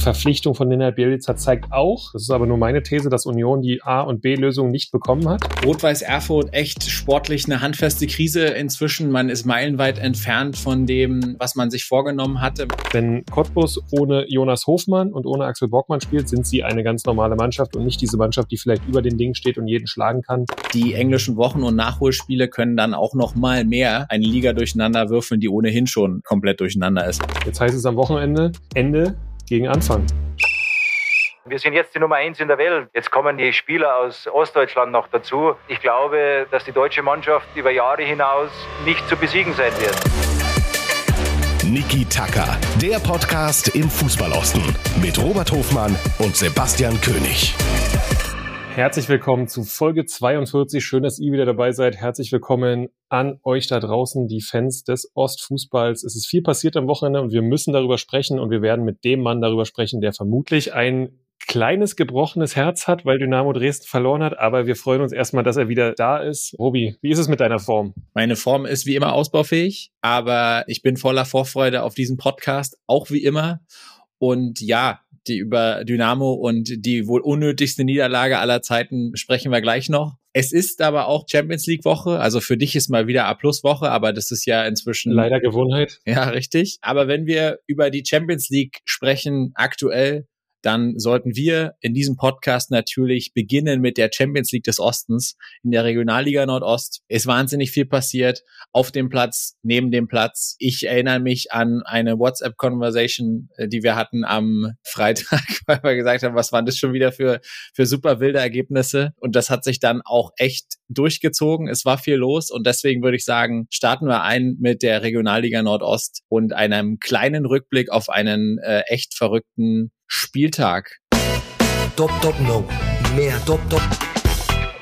Verpflichtung von Nenad Bielica zeigt auch, das ist aber nur meine These, dass Union die A- und B-Lösung nicht bekommen hat. Rot-Weiß Erfurt echt sportlich eine handfeste Krise inzwischen. Man ist meilenweit entfernt von dem, was man sich vorgenommen hatte. Wenn Cottbus ohne Jonas Hofmann und ohne Axel Bockmann spielt, sind sie eine ganz normale Mannschaft und nicht diese Mannschaft, die vielleicht über den Ding steht und jeden schlagen kann. Die englischen Wochen- und Nachholspiele können dann auch noch mal mehr eine Liga durcheinander würfeln, die ohnehin schon komplett durcheinander ist. Jetzt heißt es am Wochenende Ende gegen Anfang. Wir sind jetzt die Nummer eins in der Welt. Jetzt kommen die Spieler aus Ostdeutschland noch dazu. Ich glaube, dass die deutsche Mannschaft über Jahre hinaus nicht zu besiegen sein wird. Niki Tacker, der Podcast im Fußballosten mit Robert Hofmann und Sebastian König. Herzlich willkommen zu Folge 42. Schön, dass ihr wieder dabei seid. Herzlich willkommen an euch da draußen, die Fans des Ostfußballs. Es ist viel passiert am Wochenende und wir müssen darüber sprechen und wir werden mit dem Mann darüber sprechen, der vermutlich ein kleines gebrochenes Herz hat, weil Dynamo Dresden verloren hat, aber wir freuen uns erstmal, dass er wieder da ist. Robi, wie ist es mit deiner Form? Meine Form ist wie immer ausbaufähig, aber ich bin voller Vorfreude auf diesen Podcast, auch wie immer. Und ja, die über Dynamo und die wohl unnötigste Niederlage aller Zeiten sprechen wir gleich noch. Es ist aber auch Champions League Woche, also für dich ist mal wieder A Plus Woche, aber das ist ja inzwischen leider Gewohnheit. Ja, richtig. Aber wenn wir über die Champions League sprechen, aktuell, dann sollten wir in diesem Podcast natürlich beginnen mit der Champions League des Ostens. In der Regionalliga Nordost ist wahnsinnig viel passiert. Auf dem Platz, neben dem Platz. Ich erinnere mich an eine WhatsApp-Conversation, äh, die wir hatten am Freitag, weil wir gesagt haben, was waren das schon wieder für, für super wilde Ergebnisse? Und das hat sich dann auch echt durchgezogen. Es war viel los und deswegen würde ich sagen, starten wir ein mit der Regionalliga Nordost und einem kleinen Rückblick auf einen äh, echt verrückten Spieltag. Dop, dop, no. Mehr dop, dop.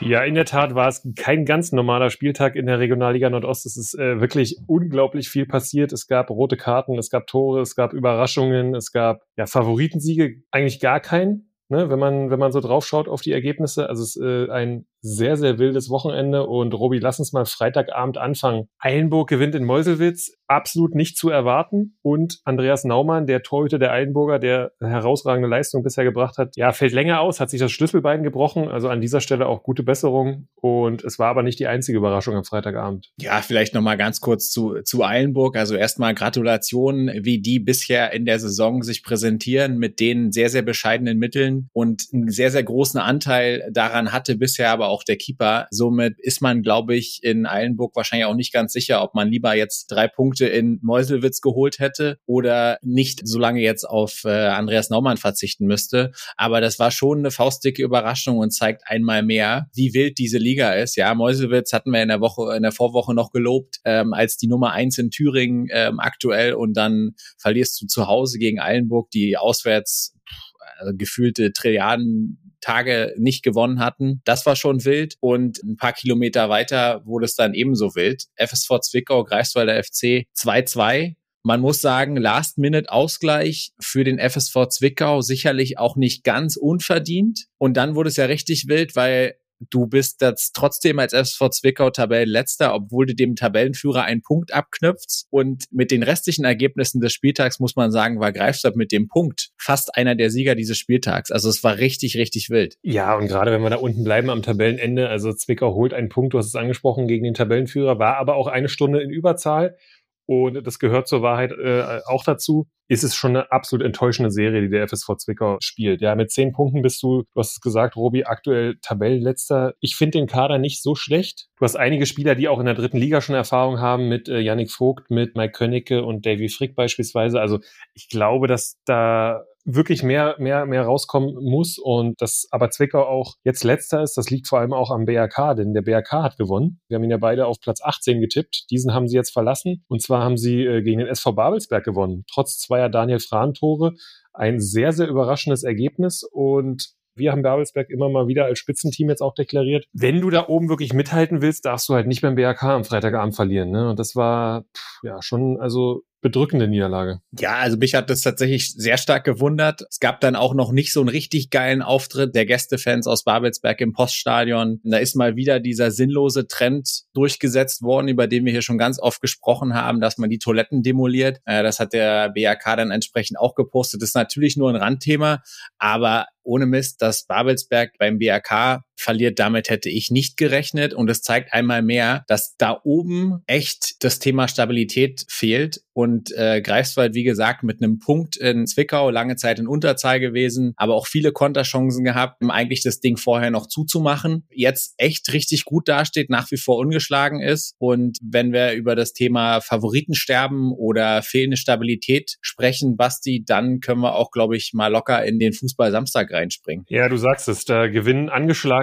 Ja, in der Tat war es kein ganz normaler Spieltag in der Regionalliga Nordost. Es ist äh, wirklich unglaublich viel passiert. Es gab rote Karten, es gab Tore, es gab Überraschungen, es gab ja Favoritensiege, eigentlich gar keinen. Ne, wenn man wenn man so draufschaut auf die Ergebnisse, also es ist äh, ein sehr, sehr wildes Wochenende. Und Robi, lass uns mal Freitagabend anfangen. Eilenburg gewinnt in Meuselwitz, absolut nicht zu erwarten. Und Andreas Naumann, der Torhüter der Eilenburger, der herausragende Leistung bisher gebracht hat, ja, fällt länger aus, hat sich das Schlüsselbein gebrochen. Also an dieser Stelle auch gute Besserung. Und es war aber nicht die einzige Überraschung am Freitagabend. Ja, vielleicht nochmal ganz kurz zu, zu Eilenburg. Also erstmal Gratulation, wie die bisher in der Saison sich präsentieren mit den sehr, sehr bescheidenen Mitteln und einen sehr, sehr großen Anteil daran hatte bisher aber auch der Keeper. Somit ist man, glaube ich, in Eilenburg wahrscheinlich auch nicht ganz sicher, ob man lieber jetzt drei Punkte in Meuselwitz geholt hätte oder nicht so lange jetzt auf äh, Andreas Naumann verzichten müsste. Aber das war schon eine faustdicke Überraschung und zeigt einmal mehr, wie wild diese Liga ist. Ja, Meuselwitz hatten wir in der Woche, in der Vorwoche noch gelobt, ähm, als die Nummer eins in Thüringen ähm, aktuell und dann verlierst du zu Hause gegen Eilenburg, die auswärts also gefühlte Trilliarden Tage nicht gewonnen hatten. Das war schon wild. Und ein paar Kilometer weiter wurde es dann ebenso wild. FSV Zwickau, Greifswalder FC 2-2. Man muss sagen, Last-Minute-Ausgleich für den FSV Zwickau sicherlich auch nicht ganz unverdient. Und dann wurde es ja richtig wild, weil du bist jetzt trotzdem als SV Zwickau Tabellenletzter, obwohl du dem Tabellenführer einen Punkt abknüpfst. Und mit den restlichen Ergebnissen des Spieltags muss man sagen, war Greifswald mit dem Punkt fast einer der Sieger dieses Spieltags. Also es war richtig, richtig wild. Ja, und gerade wenn wir da unten bleiben am Tabellenende, also Zwickau holt einen Punkt, du hast es angesprochen, gegen den Tabellenführer, war aber auch eine Stunde in Überzahl. Und das gehört zur Wahrheit äh, auch dazu ist es schon eine absolut enttäuschende Serie, die der FSV Zwickau spielt. Ja, mit zehn Punkten bist du, du hast es gesagt, Robi, aktuell Tabellenletzter. Ich finde den Kader nicht so schlecht. Du hast einige Spieler, die auch in der dritten Liga schon Erfahrung haben, mit äh, Yannick Vogt, mit Mike Könnecke und Davy Frick beispielsweise. Also ich glaube, dass da wirklich mehr, mehr, mehr rauskommen muss und dass aber Zwickau auch jetzt letzter ist, das liegt vor allem auch am BRK, denn der BRK hat gewonnen. Wir haben ihn ja beide auf Platz 18 getippt. Diesen haben sie jetzt verlassen und zwar haben sie äh, gegen den SV Babelsberg gewonnen, trotz zwei zweier Daniel Frahn-Tore. Ein sehr, sehr überraschendes Ergebnis und wir haben Babelsberg immer mal wieder als Spitzenteam jetzt auch deklariert. Wenn du da oben wirklich mithalten willst, darfst du halt nicht beim BRK am Freitagabend verlieren. Ne? Und das war pff, ja schon also bedrückende Niederlage. Ja, also mich hat das tatsächlich sehr stark gewundert. Es gab dann auch noch nicht so einen richtig geilen Auftritt der Gästefans aus Babelsberg im Poststadion. Da ist mal wieder dieser sinnlose Trend durchgesetzt worden, über den wir hier schon ganz oft gesprochen haben, dass man die Toiletten demoliert. Äh, das hat der BAK dann entsprechend auch gepostet. Das ist natürlich nur ein Randthema, aber ohne Mist, dass Babelsberg beim BRK verliert, damit hätte ich nicht gerechnet. Und es zeigt einmal mehr, dass da oben echt das Thema Stabilität fehlt. Und äh, Greifswald, wie gesagt, mit einem Punkt in Zwickau, lange Zeit in Unterzahl gewesen, aber auch viele Konterchancen gehabt, um eigentlich das Ding vorher noch zuzumachen. Jetzt echt richtig gut dasteht, nach wie vor ungeschlagen ist. Und wenn wir über das Thema Favoritensterben oder fehlende Stabilität sprechen, Basti, dann können wir auch, glaube ich, mal locker in den Fußball Samstag reinspringen. Ja, du sagst es, da gewinnen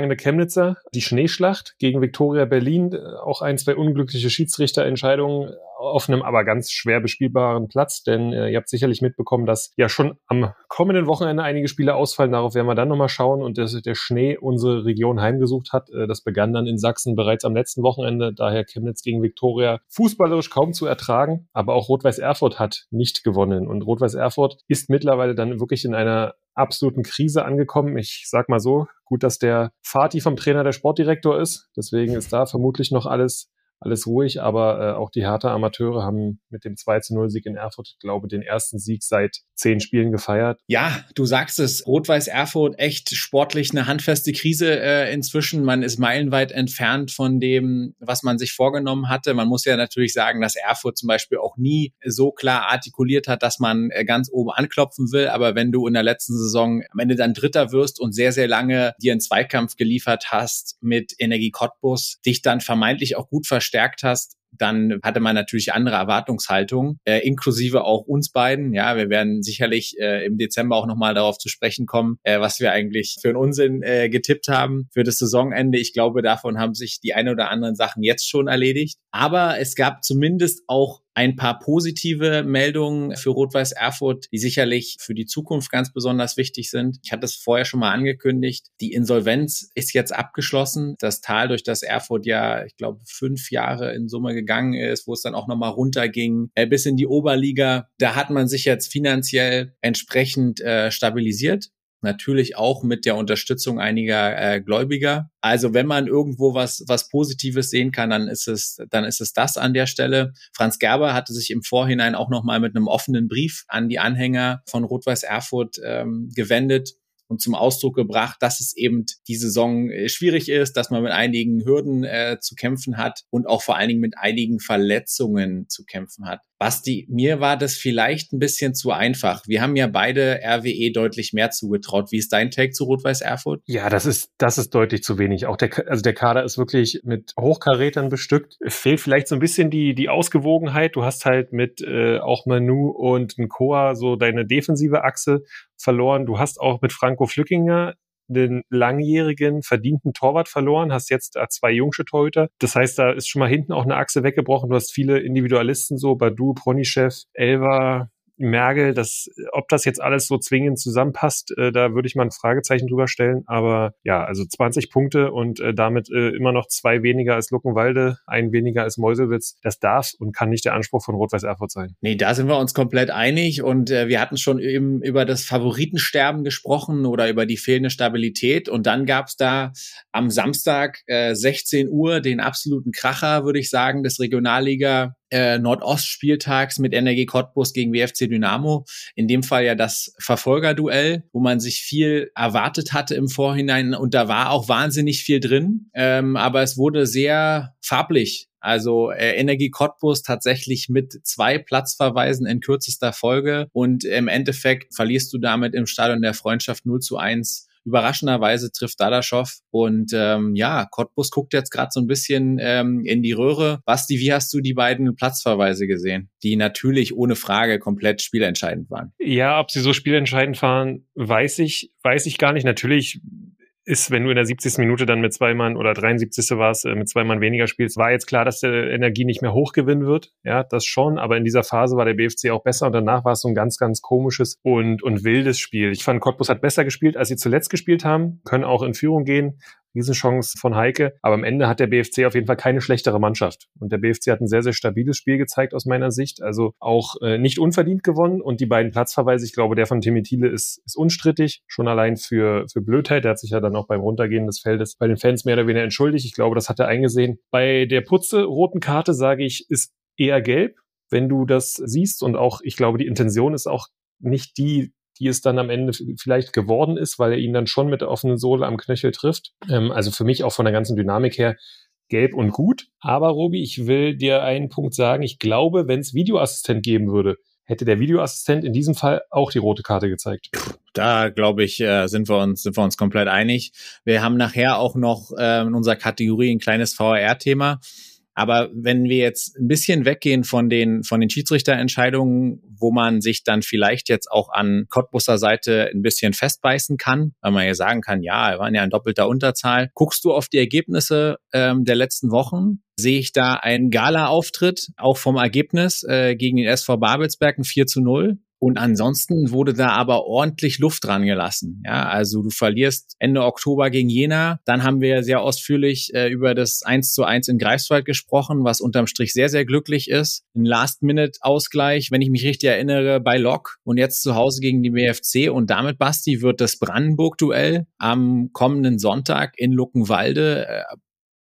angeschlagene Chemnitzer die Schneeschlacht gegen Viktoria Berlin. Äh, auch ein, zwei unglückliche Schiedsrichterentscheidungen auf einem aber ganz schwer bespielbaren Platz, denn äh, ihr habt sicherlich mitbekommen, dass ja schon am kommenden Wochenende einige Spiele ausfallen. Darauf werden wir dann nochmal schauen und dass der Schnee unsere Region heimgesucht hat. Äh, das begann dann in Sachsen bereits am letzten Wochenende, daher Chemnitz gegen Viktoria fußballerisch kaum zu ertragen, aber auch Rot-Weiß Erfurt hat nicht gewonnen und Rot-Weiß Erfurt ist mittlerweile dann wirklich in einer absoluten Krise angekommen. Ich sag mal so, gut, dass der Fatih vom Trainer der Sportdirektor ist. Deswegen ist da vermutlich noch alles alles ruhig, aber äh, auch die Hertha Amateure haben mit dem 2 zu 0 Sieg in Erfurt, glaube den ersten Sieg seit zehn Spielen gefeiert. Ja, du sagst es, Rot-Weiß Erfurt echt sportlich eine handfeste Krise äh, inzwischen. Man ist meilenweit entfernt von dem, was man sich vorgenommen hatte. Man muss ja natürlich sagen, dass Erfurt zum Beispiel auch nie so klar artikuliert hat, dass man äh, ganz oben anklopfen will. Aber wenn du in der letzten Saison am Ende dann Dritter wirst und sehr, sehr lange dir einen Zweikampf geliefert hast mit Energie Cottbus, dich dann vermeintlich auch gut verstärkt verstärkt hast, dann hatte man natürlich andere Erwartungshaltung, äh, inklusive auch uns beiden. Ja, wir werden sicherlich äh, im Dezember auch nochmal darauf zu sprechen kommen, äh, was wir eigentlich für einen Unsinn äh, getippt haben für das Saisonende. Ich glaube, davon haben sich die eine oder anderen Sachen jetzt schon erledigt. Aber es gab zumindest auch ein paar positive Meldungen für Rot-Weiß Erfurt, die sicherlich für die Zukunft ganz besonders wichtig sind. Ich hatte es vorher schon mal angekündigt. Die Insolvenz ist jetzt abgeschlossen. Das Tal, durch das Erfurt ja, ich glaube, fünf Jahre in Summe gegangen ist, wo es dann auch nochmal runterging, äh, bis in die Oberliga. Da hat man sich jetzt finanziell entsprechend äh, stabilisiert natürlich auch mit der Unterstützung einiger äh, Gläubiger. Also wenn man irgendwo was, was Positives sehen kann, dann ist es, dann ist es das an der Stelle. Franz Gerber hatte sich im Vorhinein auch nochmal mit einem offenen Brief an die Anhänger von Rot-Weiß Erfurt ähm, gewendet und zum Ausdruck gebracht, dass es eben die Saison äh, schwierig ist, dass man mit einigen Hürden äh, zu kämpfen hat und auch vor allen Dingen mit einigen Verletzungen zu kämpfen hat. Basti, mir war das vielleicht ein bisschen zu einfach. Wir haben ja beide RWE deutlich mehr zugetraut. Wie ist dein Take zu Rot-Weiß Erfurt? Ja, das ist, das ist deutlich zu wenig. Auch der, also der Kader ist wirklich mit Hochkarätern bestückt. Es fehlt vielleicht so ein bisschen die, die Ausgewogenheit. Du hast halt mit äh, auch Manu und Nkoa so deine defensive Achse verloren. Du hast auch mit Franco Flückinger den langjährigen, verdienten Torwart verloren, hast jetzt zwei jungsche Torhüter. Das heißt, da ist schon mal hinten auch eine Achse weggebrochen. Du hast viele Individualisten so, Badu, Pronychev, Elva, Mergel, dass, ob das jetzt alles so zwingend zusammenpasst, äh, da würde ich mal ein Fragezeichen drüber stellen. Aber ja, also 20 Punkte und äh, damit äh, immer noch zwei weniger als Luckenwalde, ein weniger als Meuselwitz. Das darf und kann nicht der Anspruch von Rot-Weiß Erfurt sein. Nee, da sind wir uns komplett einig und äh, wir hatten schon eben über das Favoritensterben gesprochen oder über die fehlende Stabilität und dann gab's da am Samstag äh, 16 Uhr den absoluten Kracher, würde ich sagen, des Regionalliga äh, Nordostspieltags mit NRG Cottbus gegen WFC Dynamo. In dem Fall ja das Verfolgerduell, wo man sich viel erwartet hatte im Vorhinein und da war auch wahnsinnig viel drin. Ähm, aber es wurde sehr farblich also äh, Energie Cottbus tatsächlich mit zwei Platzverweisen in kürzester Folge und im Endeffekt verlierst du damit im Stadion der Freundschaft 0 zu 1 Überraschenderweise trifft Dadaschow und ähm, ja, Cottbus guckt jetzt gerade so ein bisschen ähm, in die Röhre. Basti, wie hast du die beiden Platzverweise gesehen, die natürlich ohne Frage komplett spielentscheidend waren? Ja, ob sie so spielentscheidend waren, weiß ich, weiß ich gar nicht. Natürlich ist, wenn du in der 70. Minute dann mit zwei Mann oder 73. war es, äh, mit zwei Mann weniger spielst, war jetzt klar, dass der Energie nicht mehr hochgewinnen wird. Ja, das schon. Aber in dieser Phase war der BFC auch besser und danach war es so ein ganz, ganz komisches und, und wildes Spiel. Ich fand, Cottbus hat besser gespielt, als sie zuletzt gespielt haben, können auch in Führung gehen. Riesenchance von Heike. Aber am Ende hat der BFC auf jeden Fall keine schlechtere Mannschaft. Und der BFC hat ein sehr, sehr stabiles Spiel gezeigt aus meiner Sicht. Also auch äh, nicht unverdient gewonnen. Und die beiden Platzverweise, ich glaube, der von Timmy Thiele ist, ist unstrittig. Schon allein für, für Blödheit. Der hat sich ja dann auch beim Runtergehen des Feldes bei den Fans mehr oder weniger entschuldigt. Ich glaube, das hat er eingesehen. Bei der Putze roten Karte sage ich, ist eher gelb wenn du das siehst und auch, ich glaube, die Intention ist auch nicht die, die es dann am Ende vielleicht geworden ist, weil er ihn dann schon mit der offenen Sohle am Knöchel trifft. Ähm, also für mich auch von der ganzen Dynamik her gelb und gut. Aber Robi, ich will dir einen Punkt sagen. Ich glaube, wenn es Videoassistent geben würde, hätte der Videoassistent in diesem Fall auch die rote Karte gezeigt. Da glaube ich, äh, sind wir uns sind wir uns komplett einig. Wir haben nachher auch noch äh, in unserer Kategorie ein kleines VR-Thema. Aber wenn wir jetzt ein bisschen weggehen von den, von den Schiedsrichterentscheidungen, wo man sich dann vielleicht jetzt auch an Cottbusser Seite ein bisschen festbeißen kann, weil man ja sagen kann, ja, wir waren ja in doppelter Unterzahl. Guckst du auf die Ergebnisse ähm, der letzten Wochen? Sehe ich da einen Gala-Auftritt, auch vom Ergebnis äh, gegen den SV Babelsberg ein 4 zu 0. Und ansonsten wurde da aber ordentlich Luft dran gelassen. Ja, also du verlierst Ende Oktober gegen Jena. Dann haben wir sehr ausführlich äh, über das 1 zu 1 in Greifswald gesprochen, was unterm Strich sehr, sehr glücklich ist. Ein Last-Minute-Ausgleich, wenn ich mich richtig erinnere, bei Lok und jetzt zu Hause gegen die BFC. Und damit, Basti, wird das Brandenburg-Duell am kommenden Sonntag in Luckenwalde äh,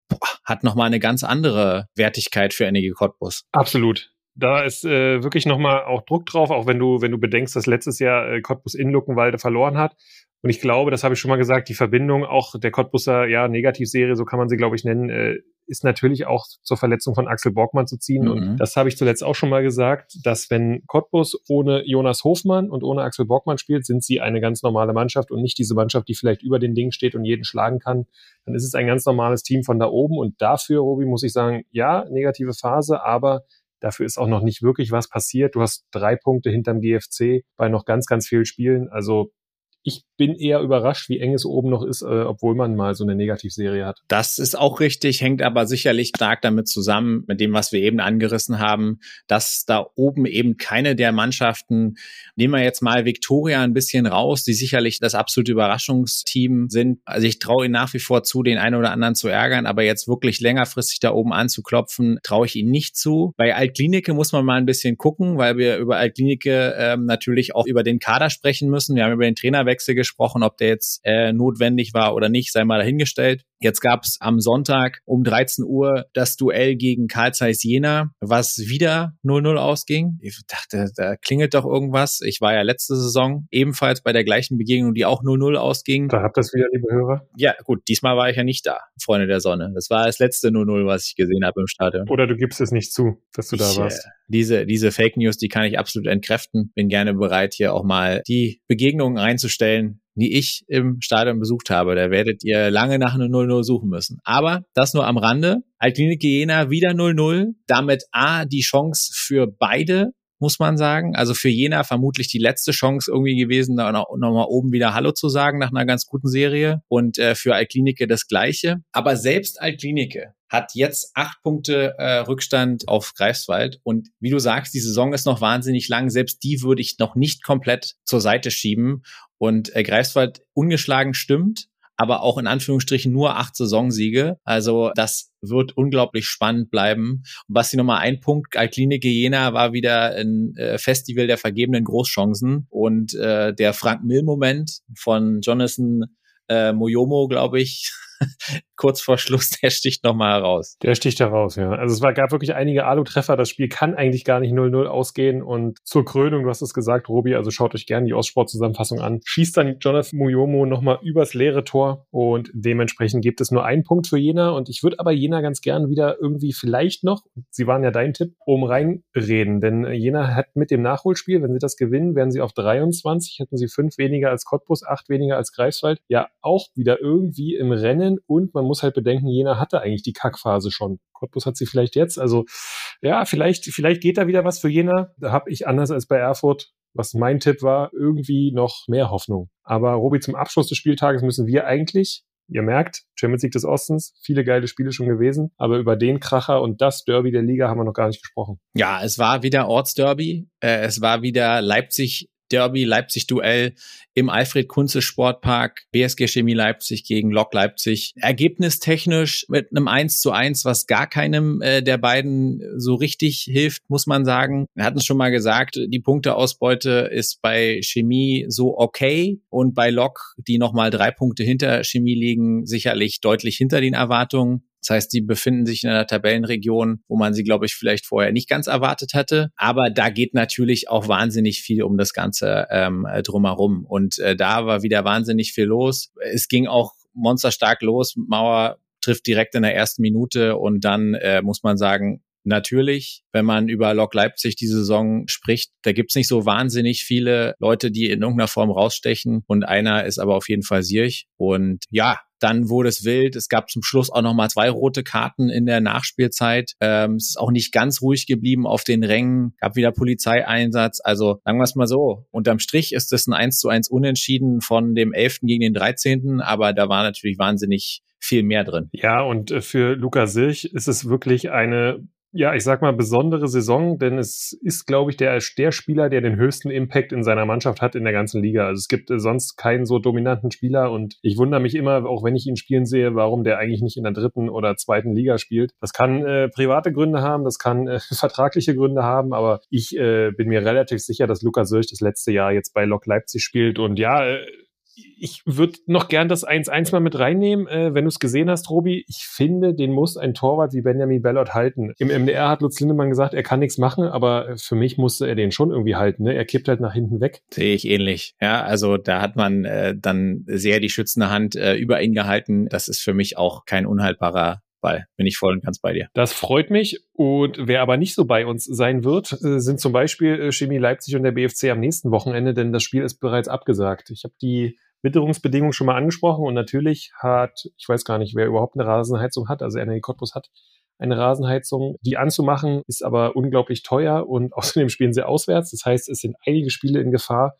boah, hat nochmal eine ganz andere Wertigkeit für Energie Cottbus. Absolut da ist äh, wirklich nochmal auch Druck drauf, auch wenn du, wenn du bedenkst, dass letztes Jahr äh, Cottbus in Luckenwalde verloren hat. Und ich glaube, das habe ich schon mal gesagt, die Verbindung auch der Cottbuser ja, Negativserie, so kann man sie, glaube ich, nennen, äh, ist natürlich auch zur Verletzung von Axel Borgmann zu ziehen. Mhm. Und das habe ich zuletzt auch schon mal gesagt, dass wenn Cottbus ohne Jonas Hofmann und ohne Axel Borgmann spielt, sind sie eine ganz normale Mannschaft und nicht diese Mannschaft, die vielleicht über den Ding steht und jeden schlagen kann. Dann ist es ein ganz normales Team von da oben. Und dafür, Robi, muss ich sagen, ja, negative Phase, aber Dafür ist auch noch nicht wirklich was passiert. Du hast drei Punkte hinterm GFC bei noch ganz, ganz vielen Spielen. Also ich bin eher überrascht, wie eng es oben noch ist, äh, obwohl man mal so eine Negativserie hat. Das ist auch richtig, hängt aber sicherlich stark damit zusammen, mit dem, was wir eben angerissen haben, dass da oben eben keine der Mannschaften, nehmen wir jetzt mal Victoria ein bisschen raus, die sicherlich das absolute Überraschungsteam sind. Also ich traue ihnen nach wie vor zu, den einen oder anderen zu ärgern, aber jetzt wirklich längerfristig da oben anzuklopfen, traue ich ihnen nicht zu. Bei Altklinike muss man mal ein bisschen gucken, weil wir über Altklinike ähm, natürlich auch über den Kader sprechen müssen. Wir haben über den Trainerwechsel gesprochen gesprochen, ob der jetzt äh, notwendig war oder nicht, sei mal dahingestellt. Jetzt gab es am Sonntag um 13 Uhr das Duell gegen Karl Zeiss Jena, was wieder 0-0 ausging. Ich dachte, da klingelt doch irgendwas. Ich war ja letzte Saison ebenfalls bei der gleichen Begegnung, die auch 0-0 ausging. Da habt ihr es wieder, liebe Hörer. Ja, gut, diesmal war ich ja nicht da, Freunde der Sonne. Das war das letzte 0-0, was ich gesehen habe im Stadion. Oder du gibst es nicht zu, dass du da ich, warst. Äh, diese, diese Fake News, die kann ich absolut entkräften. Bin gerne bereit, hier auch mal die Begegnungen einzustellen, die ich im Stadion besucht habe. Da werdet ihr lange nach einer 0-0 suchen müssen. Aber das nur am Rande. Altklinik Jena wieder 0-0. Damit A, die Chance für beide muss man sagen. Also für Jena vermutlich die letzte Chance irgendwie gewesen, da noch, noch mal oben wieder Hallo zu sagen nach einer ganz guten Serie. Und äh, für Altklinike das Gleiche. Aber selbst Altklinike hat jetzt acht Punkte äh, Rückstand auf Greifswald. Und wie du sagst, die Saison ist noch wahnsinnig lang. Selbst die würde ich noch nicht komplett zur Seite schieben. Und äh, Greifswald ungeschlagen stimmt, aber auch in Anführungsstrichen nur acht Saisonsiege. Also das wird unglaublich spannend bleiben. Und die Nummer ein Punkt, Altklinike Jena war wieder ein äh, Festival der vergebenen Großchancen. Und äh, der Frank Mill-Moment von Jonathan äh, Moyomo, glaube ich, kurz vor Schluss, der sticht nochmal heraus. Der sticht heraus, ja. Also es war, gab wirklich einige Alu-Treffer. Das Spiel kann eigentlich gar nicht 0-0 ausgehen. Und zur Krönung, du hast es gesagt, Robi, also schaut euch gerne die Ostsport-Zusammenfassung an. Schießt dann Jonathan Muyomo nochmal übers leere Tor und dementsprechend gibt es nur einen Punkt für Jena. Und ich würde aber Jena ganz gern wieder irgendwie vielleicht noch, sie waren ja dein Tipp, oben reinreden. Denn Jena hat mit dem Nachholspiel, wenn sie das gewinnen, werden sie auf 23, hätten sie fünf weniger als Cottbus, acht weniger als Greifswald, ja auch wieder irgendwie im Rennen. Und man muss halt bedenken, Jena hatte eigentlich die Kackphase schon. Cottbus hat sie vielleicht jetzt. Also ja, vielleicht, vielleicht geht da wieder was für Jena. Da habe ich anders als bei Erfurt, was mein Tipp war, irgendwie noch mehr Hoffnung. Aber Robi, zum Abschluss des Spieltages müssen wir eigentlich Ihr merkt, Champions League des Ostens, viele geile Spiele schon gewesen, aber über den Kracher und das Derby der Liga haben wir noch gar nicht gesprochen. Ja, es war wieder Ortsderby, äh, es war wieder Leipzig Derby, Leipzig-Duell im Alfred-Kunze-Sportpark, BSG Chemie Leipzig gegen Lok Leipzig. Ergebnistechnisch mit einem 1 zu 1, was gar keinem äh, der beiden so richtig hilft, muss man sagen. Wir hatten es schon mal gesagt, die Punkteausbeute ist bei Chemie so okay und bei Lok, die nochmal drei Punkte hinter Chemie liegen, sicherlich deutlich hinter den Erwartungen. Das heißt, sie befinden sich in einer Tabellenregion, wo man sie, glaube ich, vielleicht vorher nicht ganz erwartet hatte. Aber da geht natürlich auch wahnsinnig viel um das Ganze ähm, drumherum. Und äh, da war wieder wahnsinnig viel los. Es ging auch monsterstark los. Mauer trifft direkt in der ersten Minute und dann äh, muss man sagen, Natürlich, wenn man über Lok Leipzig die Saison spricht, da gibt's nicht so wahnsinnig viele Leute, die in irgendeiner Form rausstechen. Und einer ist aber auf jeden Fall Sirch. Und ja, dann wurde es wild. Es gab zum Schluss auch nochmal zwei rote Karten in der Nachspielzeit. Ähm, es ist auch nicht ganz ruhig geblieben auf den Rängen. Gab wieder Polizeieinsatz. Also sagen wir es mal so. Unterm Strich ist es ein 1 zu 1 Unentschieden von dem 11. gegen den 13. Aber da war natürlich wahnsinnig viel mehr drin. Ja, und äh, für Luca Silch ist es wirklich eine ja, ich sag mal, besondere Saison, denn es ist, glaube ich, der, der Spieler, der den höchsten Impact in seiner Mannschaft hat in der ganzen Liga. Also es gibt äh, sonst keinen so dominanten Spieler und ich wundere mich immer, auch wenn ich ihn spielen sehe, warum der eigentlich nicht in der dritten oder zweiten Liga spielt. Das kann äh, private Gründe haben, das kann äh, vertragliche Gründe haben, aber ich äh, bin mir relativ sicher, dass Lukas Sölch das letzte Jahr jetzt bei Lok Leipzig spielt und ja, äh, ich würde noch gern das 1-1 mal mit reinnehmen, äh, wenn du es gesehen hast, Robi. Ich finde, den muss ein Torwart wie Benjamin Bellot halten. Im MDR hat Lutz Lindemann gesagt, er kann nichts machen, aber für mich musste er den schon irgendwie halten. Ne? Er kippt halt nach hinten weg. Sehe ich ähnlich. Ja, also da hat man äh, dann sehr die schützende Hand äh, über ihn gehalten. Das ist für mich auch kein unhaltbarer Ball. Bin ich voll und ganz bei dir. Das freut mich. Und wer aber nicht so bei uns sein wird, äh, sind zum Beispiel äh, Chemie Leipzig und der BFC am nächsten Wochenende, denn das Spiel ist bereits abgesagt. Ich habe die Witterungsbedingungen schon mal angesprochen und natürlich hat, ich weiß gar nicht, wer überhaupt eine Rasenheizung hat, also Energie Cottbus hat eine Rasenheizung. Die anzumachen ist aber unglaublich teuer und außerdem spielen sie auswärts. Das heißt, es sind einige Spiele in Gefahr.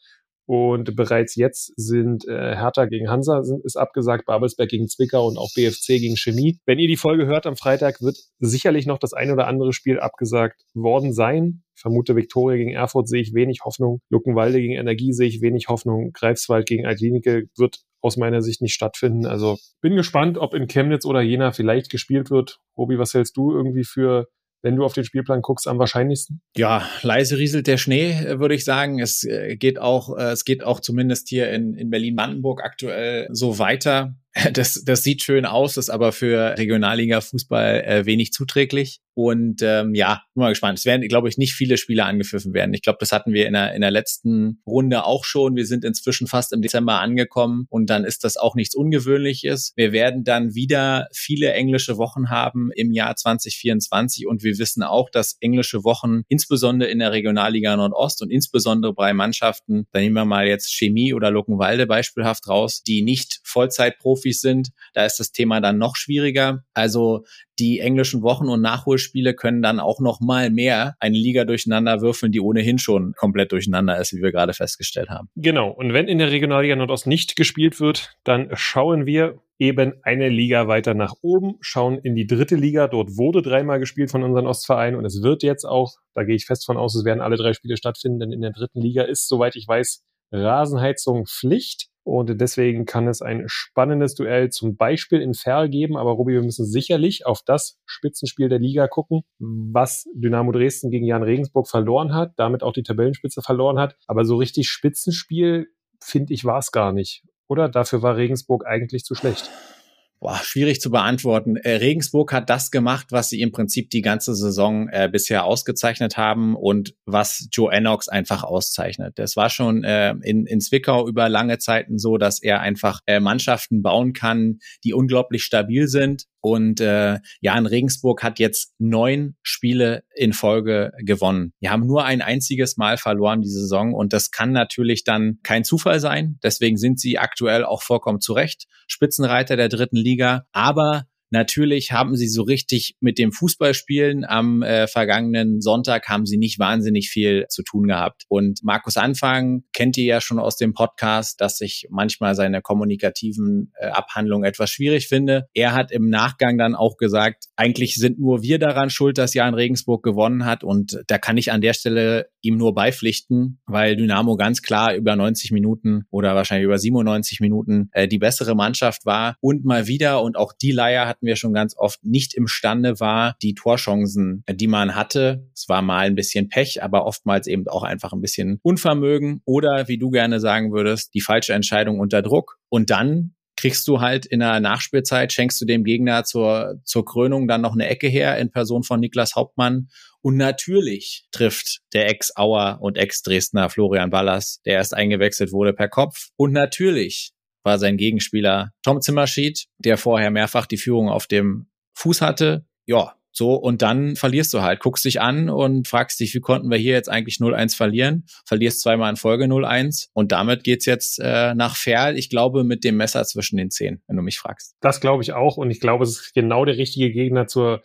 Und bereits jetzt sind äh, Hertha gegen Hansa sind, ist abgesagt, Babelsberg gegen Zwickau und auch BFC gegen Chemie. Wenn ihr die Folge hört am Freitag, wird sicherlich noch das ein oder andere Spiel abgesagt worden sein. Ich vermute, Viktoria gegen Erfurt sehe ich wenig Hoffnung. Luckenwalde gegen Energie sehe ich wenig Hoffnung. Greifswald gegen Altlinike wird aus meiner Sicht nicht stattfinden. Also bin gespannt, ob in Chemnitz oder Jena vielleicht gespielt wird. Robi, was hältst du irgendwie für wenn du auf den Spielplan guckst, am wahrscheinlichsten? Ja, leise rieselt der Schnee, würde ich sagen. Es äh, geht auch, äh, es geht auch zumindest hier in, in Berlin-Brandenburg aktuell so weiter. Das, das sieht schön aus, ist aber für Regionalliga-Fußball äh, wenig zuträglich. Und ähm, ja, bin mal gespannt. Es werden, glaube ich, nicht viele Spieler angepfiffen werden. Ich glaube, das hatten wir in der, in der letzten Runde auch schon. Wir sind inzwischen fast im Dezember angekommen und dann ist das auch nichts Ungewöhnliches. Wir werden dann wieder viele englische Wochen haben im Jahr 2024 und wir wissen auch, dass englische Wochen insbesondere in der Regionalliga Nordost und insbesondere bei Mannschaften, da nehmen wir mal jetzt Chemie oder Luckenwalde beispielhaft raus, die nicht Vollzeitprofis sind, da ist das Thema dann noch schwieriger. Also die englischen Wochen- und Nachholspiele können dann auch noch mal mehr eine Liga durcheinander würfeln, die ohnehin schon komplett durcheinander ist, wie wir gerade festgestellt haben. Genau. Und wenn in der Regionalliga Nordost nicht gespielt wird, dann schauen wir eben eine Liga weiter nach oben, schauen in die dritte Liga. Dort wurde dreimal gespielt von unseren Ostvereinen und es wird jetzt auch, da gehe ich fest von aus, es werden alle drei Spiele stattfinden, denn in der dritten Liga ist, soweit ich weiß, Rasenheizung Pflicht. Und deswegen kann es ein spannendes Duell zum Beispiel in Ferl geben. Aber Robi, wir müssen sicherlich auf das Spitzenspiel der Liga gucken, was Dynamo Dresden gegen Jan Regensburg verloren hat, damit auch die Tabellenspitze verloren hat. Aber so richtig Spitzenspiel, finde ich, war es gar nicht. Oder? Dafür war Regensburg eigentlich zu schlecht. Boah, schwierig zu beantworten. Äh, Regensburg hat das gemacht, was sie im Prinzip die ganze Saison äh, bisher ausgezeichnet haben und was Joe Ennox einfach auszeichnet. Das war schon äh, in, in Zwickau über lange Zeiten so, dass er einfach äh, Mannschaften bauen kann, die unglaublich stabil sind. Und äh, ja, in Regensburg hat jetzt neun Spiele in Folge gewonnen. Wir haben nur ein einziges Mal verloren diese Saison und das kann natürlich dann kein Zufall sein. Deswegen sind sie aktuell auch vollkommen zurecht Spitzenreiter der dritten Liga. Aber Natürlich haben sie so richtig mit dem Fußballspielen am äh, vergangenen Sonntag haben sie nicht wahnsinnig viel zu tun gehabt. Und Markus Anfang kennt ihr ja schon aus dem Podcast, dass ich manchmal seine kommunikativen äh, Abhandlungen etwas schwierig finde. Er hat im Nachgang dann auch gesagt, eigentlich sind nur wir daran schuld, dass Jan Regensburg gewonnen hat. Und da kann ich an der Stelle ihm nur beipflichten, weil Dynamo ganz klar über 90 Minuten oder wahrscheinlich über 97 Minuten äh, die bessere Mannschaft war und mal wieder und auch die Leier hatten wir schon ganz oft nicht imstande war, die Torchancen, die man hatte. Es war mal ein bisschen Pech, aber oftmals eben auch einfach ein bisschen Unvermögen oder wie du gerne sagen würdest, die falsche Entscheidung unter Druck. Und dann kriegst du halt in der Nachspielzeit, schenkst du dem Gegner zur, zur Krönung dann noch eine Ecke her in Person von Niklas Hauptmann. Und natürlich trifft der Ex-Auer und Ex-Dresdner Florian Ballas, der erst eingewechselt wurde, per Kopf. Und natürlich war sein Gegenspieler Tom Zimmerschied, der vorher mehrfach die Führung auf dem Fuß hatte. Ja, so, und dann verlierst du halt, guckst dich an und fragst dich, wie konnten wir hier jetzt eigentlich 0-1 verlieren? Verlierst zweimal in Folge 0-1 und damit geht's jetzt äh, nach Ferl, ich glaube, mit dem Messer zwischen den Zehen, wenn du mich fragst. Das glaube ich auch und ich glaube, es ist genau der richtige Gegner zur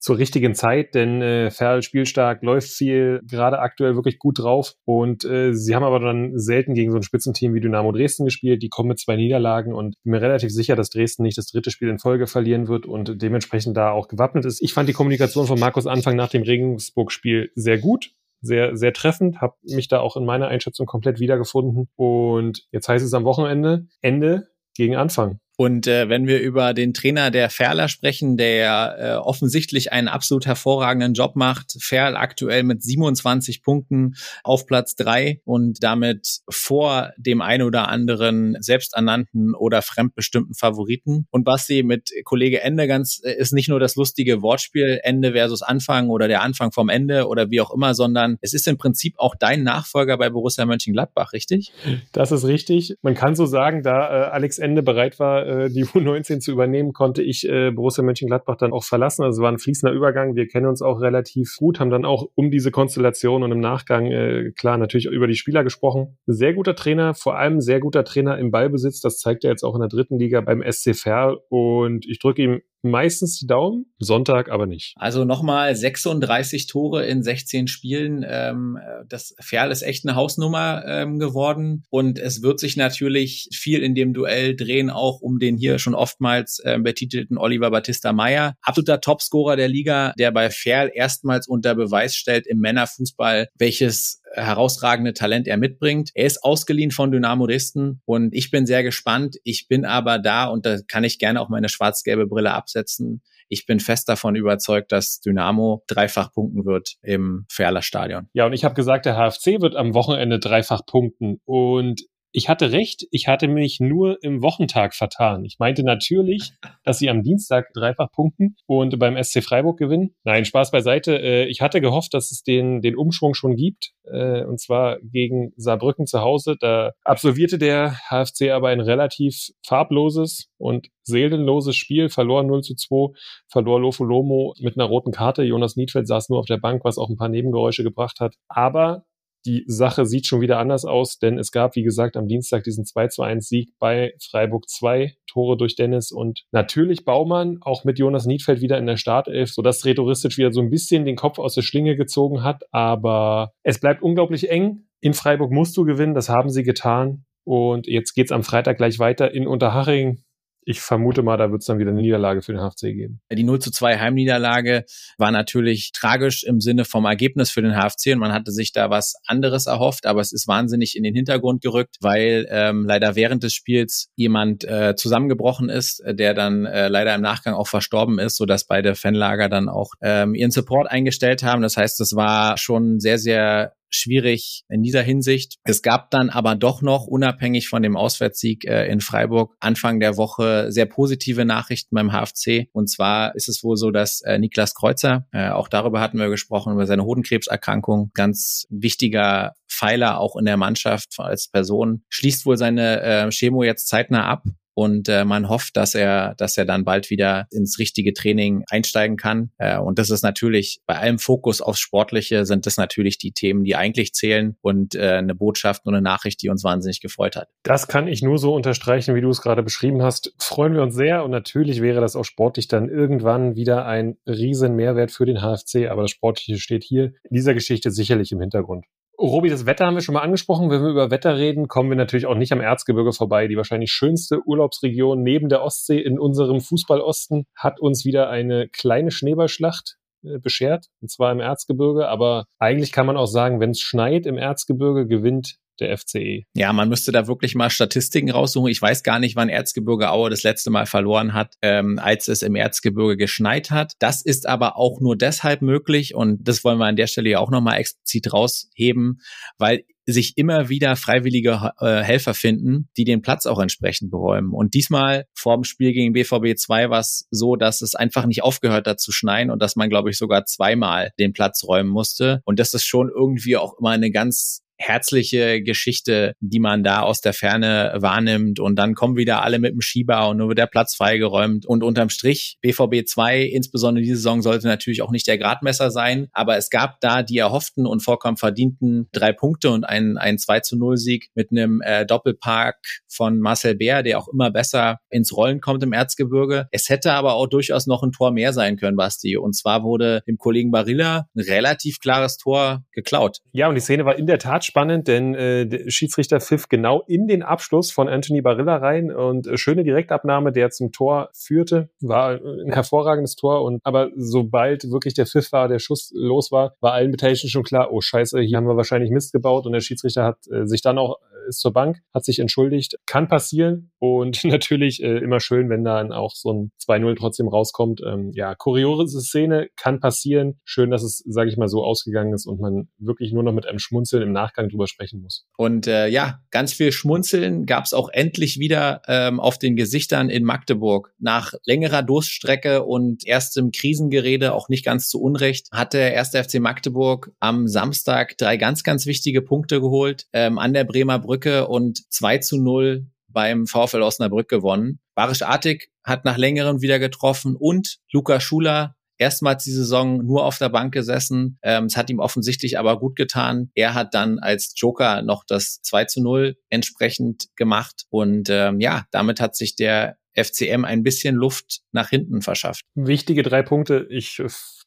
zur richtigen Zeit, denn äh, Ferl spielstark, läuft viel, gerade aktuell wirklich gut drauf. Und äh, sie haben aber dann selten gegen so ein Spitzenteam wie Dynamo Dresden gespielt. Die kommen mit zwei Niederlagen und bin mir relativ sicher, dass Dresden nicht das dritte Spiel in Folge verlieren wird und dementsprechend da auch gewappnet ist. Ich fand die Kommunikation von Markus Anfang nach dem Regensburg-Spiel sehr gut sehr, sehr treffend, habe mich da auch in meiner Einschätzung komplett wiedergefunden. Und jetzt heißt es am Wochenende Ende gegen Anfang. Und äh, wenn wir über den Trainer der Ferler sprechen, der äh, offensichtlich einen absolut hervorragenden Job macht, Ferl aktuell mit 27 Punkten auf Platz drei und damit vor dem ein oder anderen selbsternannten oder fremdbestimmten Favoriten. Und Basti mit Kollege Ende ganz äh, ist nicht nur das lustige Wortspiel Ende versus Anfang oder der Anfang vom Ende oder wie auch immer, sondern es ist im Prinzip auch dein Nachfolger bei Borussia Mönchengladbach, richtig? Das ist richtig. Man kann so sagen, da äh, Alex Ende bereit war, äh, die U19 zu übernehmen, konnte ich äh, Borussia Mönchengladbach dann auch verlassen. Also es war ein fließender Übergang. Wir kennen uns auch relativ gut, haben dann auch um diese Konstellation und im Nachgang äh, klar natürlich über die Spieler gesprochen. Sehr guter Trainer, vor allem sehr guter Trainer im Ballbesitz. Das zeigt er jetzt auch in der dritten Liga beim SC Verl und ich drücke ihm meistens die Daumen, Sonntag aber nicht. Also nochmal 36 Tore in 16 Spielen. Ähm, das Ferl ist echt eine Hausnummer ähm, geworden und es wird sich natürlich viel in dem Duell drehen, auch um den hier schon oftmals äh, betitelten Oliver Battista Meyer. Absoluter Topscorer der Liga, der bei Ferl erstmals unter Beweis stellt im Männerfußball, welches herausragende Talent er mitbringt. Er ist ausgeliehen von Dynamo Dresden und ich bin sehr gespannt. Ich bin aber da und da kann ich gerne auch meine schwarz-gelbe Brille absetzen. Ich bin fest davon überzeugt, dass Dynamo dreifach punkten wird im Ferler Stadion. Ja, und ich habe gesagt, der HFC wird am Wochenende dreifach punkten. Und ich hatte recht, ich hatte mich nur im Wochentag vertan. Ich meinte natürlich, dass sie am Dienstag dreifach punkten und beim SC Freiburg gewinnen. Nein, Spaß beiseite. Äh, ich hatte gehofft, dass es den, den Umschwung schon gibt, äh, und zwar gegen Saarbrücken zu Hause. Da absolvierte der HFC aber ein relativ farbloses und seelenloses Spiel, verlor 0 zu 2, verlor Lofo Lomo mit einer roten Karte. Jonas Niedfeld saß nur auf der Bank, was auch ein paar Nebengeräusche gebracht hat. Aber die Sache sieht schon wieder anders aus, denn es gab, wie gesagt, am Dienstag diesen 2 zu 1 Sieg bei Freiburg 2, Tore durch Dennis und natürlich Baumann, auch mit Jonas Niedfeld wieder in der Startelf, sodass Rhetoristisch wieder so ein bisschen den Kopf aus der Schlinge gezogen hat, aber es bleibt unglaublich eng. In Freiburg musst du gewinnen, das haben sie getan. Und jetzt geht's am Freitag gleich weiter in Unterhaching ich vermute mal, da wird es dann wieder eine Niederlage für den HFC geben. Die 0 zu 2 Heimniederlage war natürlich tragisch im Sinne vom Ergebnis für den HFC und man hatte sich da was anderes erhofft, aber es ist wahnsinnig in den Hintergrund gerückt, weil ähm, leider während des Spiels jemand äh, zusammengebrochen ist, der dann äh, leider im Nachgang auch verstorben ist, sodass beide Fanlager dann auch ähm, ihren Support eingestellt haben. Das heißt, es war schon sehr, sehr schwierig in dieser Hinsicht. Es gab dann aber doch noch, unabhängig von dem Auswärtssieg äh, in Freiburg, Anfang der Woche sehr positive Nachrichten beim HFC. Und zwar ist es wohl so, dass äh, Niklas Kreuzer, äh, auch darüber hatten wir gesprochen, über seine Hodenkrebserkrankung, ganz wichtiger Pfeiler auch in der Mannschaft als Person, schließt wohl seine Chemo jetzt zeitnah ab und äh, man hofft, dass er, dass er dann bald wieder ins richtige Training einsteigen kann. Äh, und das ist natürlich bei allem Fokus aufs Sportliche sind das natürlich die Themen, die eigentlich zählen und äh, eine Botschaft und eine Nachricht, die uns wahnsinnig gefreut hat. Das kann ich nur so unterstreichen, wie du es gerade beschrieben hast. Freuen wir uns sehr und natürlich wäre das auch sportlich dann irgendwann wieder ein riesen Mehrwert für den HFC, aber das Sportliche steht hier in dieser Geschichte sicherlich im Hintergrund. Robi, das Wetter haben wir schon mal angesprochen. Wenn wir über Wetter reden, kommen wir natürlich auch nicht am Erzgebirge vorbei. Die wahrscheinlich schönste Urlaubsregion neben der Ostsee in unserem Fußballosten hat uns wieder eine kleine Schneeballschlacht äh, beschert, und zwar im Erzgebirge. Aber eigentlich kann man auch sagen, wenn es schneit im Erzgebirge, gewinnt der FCE. Ja, man müsste da wirklich mal Statistiken raussuchen. Ich weiß gar nicht, wann Erzgebirge Aue das letzte Mal verloren hat, ähm, als es im Erzgebirge geschneit hat. Das ist aber auch nur deshalb möglich und das wollen wir an der Stelle ja auch nochmal explizit rausheben, weil sich immer wieder freiwillige äh, Helfer finden, die den Platz auch entsprechend beräumen. Und diesmal vor dem Spiel gegen BVB 2 war es so, dass es einfach nicht aufgehört hat zu schneien und dass man, glaube ich, sogar zweimal den Platz räumen musste. Und das ist schon irgendwie auch immer eine ganz herzliche Geschichte, die man da aus der Ferne wahrnimmt. Und dann kommen wieder alle mit dem Schieber und nur wird der Platz freigeräumt. Und unterm Strich, BVB 2, insbesondere diese Saison, sollte natürlich auch nicht der Gradmesser sein. Aber es gab da die erhofften und vollkommen verdienten drei Punkte und ein, ein 2 zu 0 Sieg mit einem äh, Doppelpark von Marcel Bär, der auch immer besser ins Rollen kommt im Erzgebirge. Es hätte aber auch durchaus noch ein Tor mehr sein können, Basti. Und zwar wurde dem Kollegen Barilla ein relativ klares Tor geklaut. Ja, und die Szene war in der Tat spannend, denn äh, der Schiedsrichter pfiff genau in den Abschluss von Anthony Barilla rein und äh, schöne Direktabnahme, der zum Tor führte, war ein hervorragendes Tor und aber sobald wirklich der Pfiff war, der Schuss los war, war allen Beteiligten schon klar, oh scheiße, hier haben wir wahrscheinlich Mist gebaut und der Schiedsrichter hat äh, sich dann auch ist zur Bank, hat sich entschuldigt. Kann passieren und natürlich äh, immer schön, wenn dann auch so ein 2-0 trotzdem rauskommt. Ähm, ja, kuriose Szene, kann passieren. Schön, dass es, sage ich mal, so ausgegangen ist und man wirklich nur noch mit einem Schmunzeln im Nachgang drüber sprechen muss. Und äh, ja, ganz viel Schmunzeln gab es auch endlich wieder ähm, auf den Gesichtern in Magdeburg. Nach längerer Durststrecke und erstem Krisengerede, auch nicht ganz zu Unrecht, hat der erste FC Magdeburg am Samstag drei ganz, ganz wichtige Punkte geholt ähm, an der Bremer Brücke Osnabrücke und 2 zu 0 beim VfL Osnabrück gewonnen. Barisch Artig hat nach längerem wieder getroffen und Luca Schuler erstmals die Saison nur auf der Bank gesessen. Ähm, es hat ihm offensichtlich aber gut getan. Er hat dann als Joker noch das 2 zu 0 entsprechend gemacht. Und ähm, ja, damit hat sich der FCM ein bisschen Luft nach hinten verschafft. Wichtige drei Punkte. Ich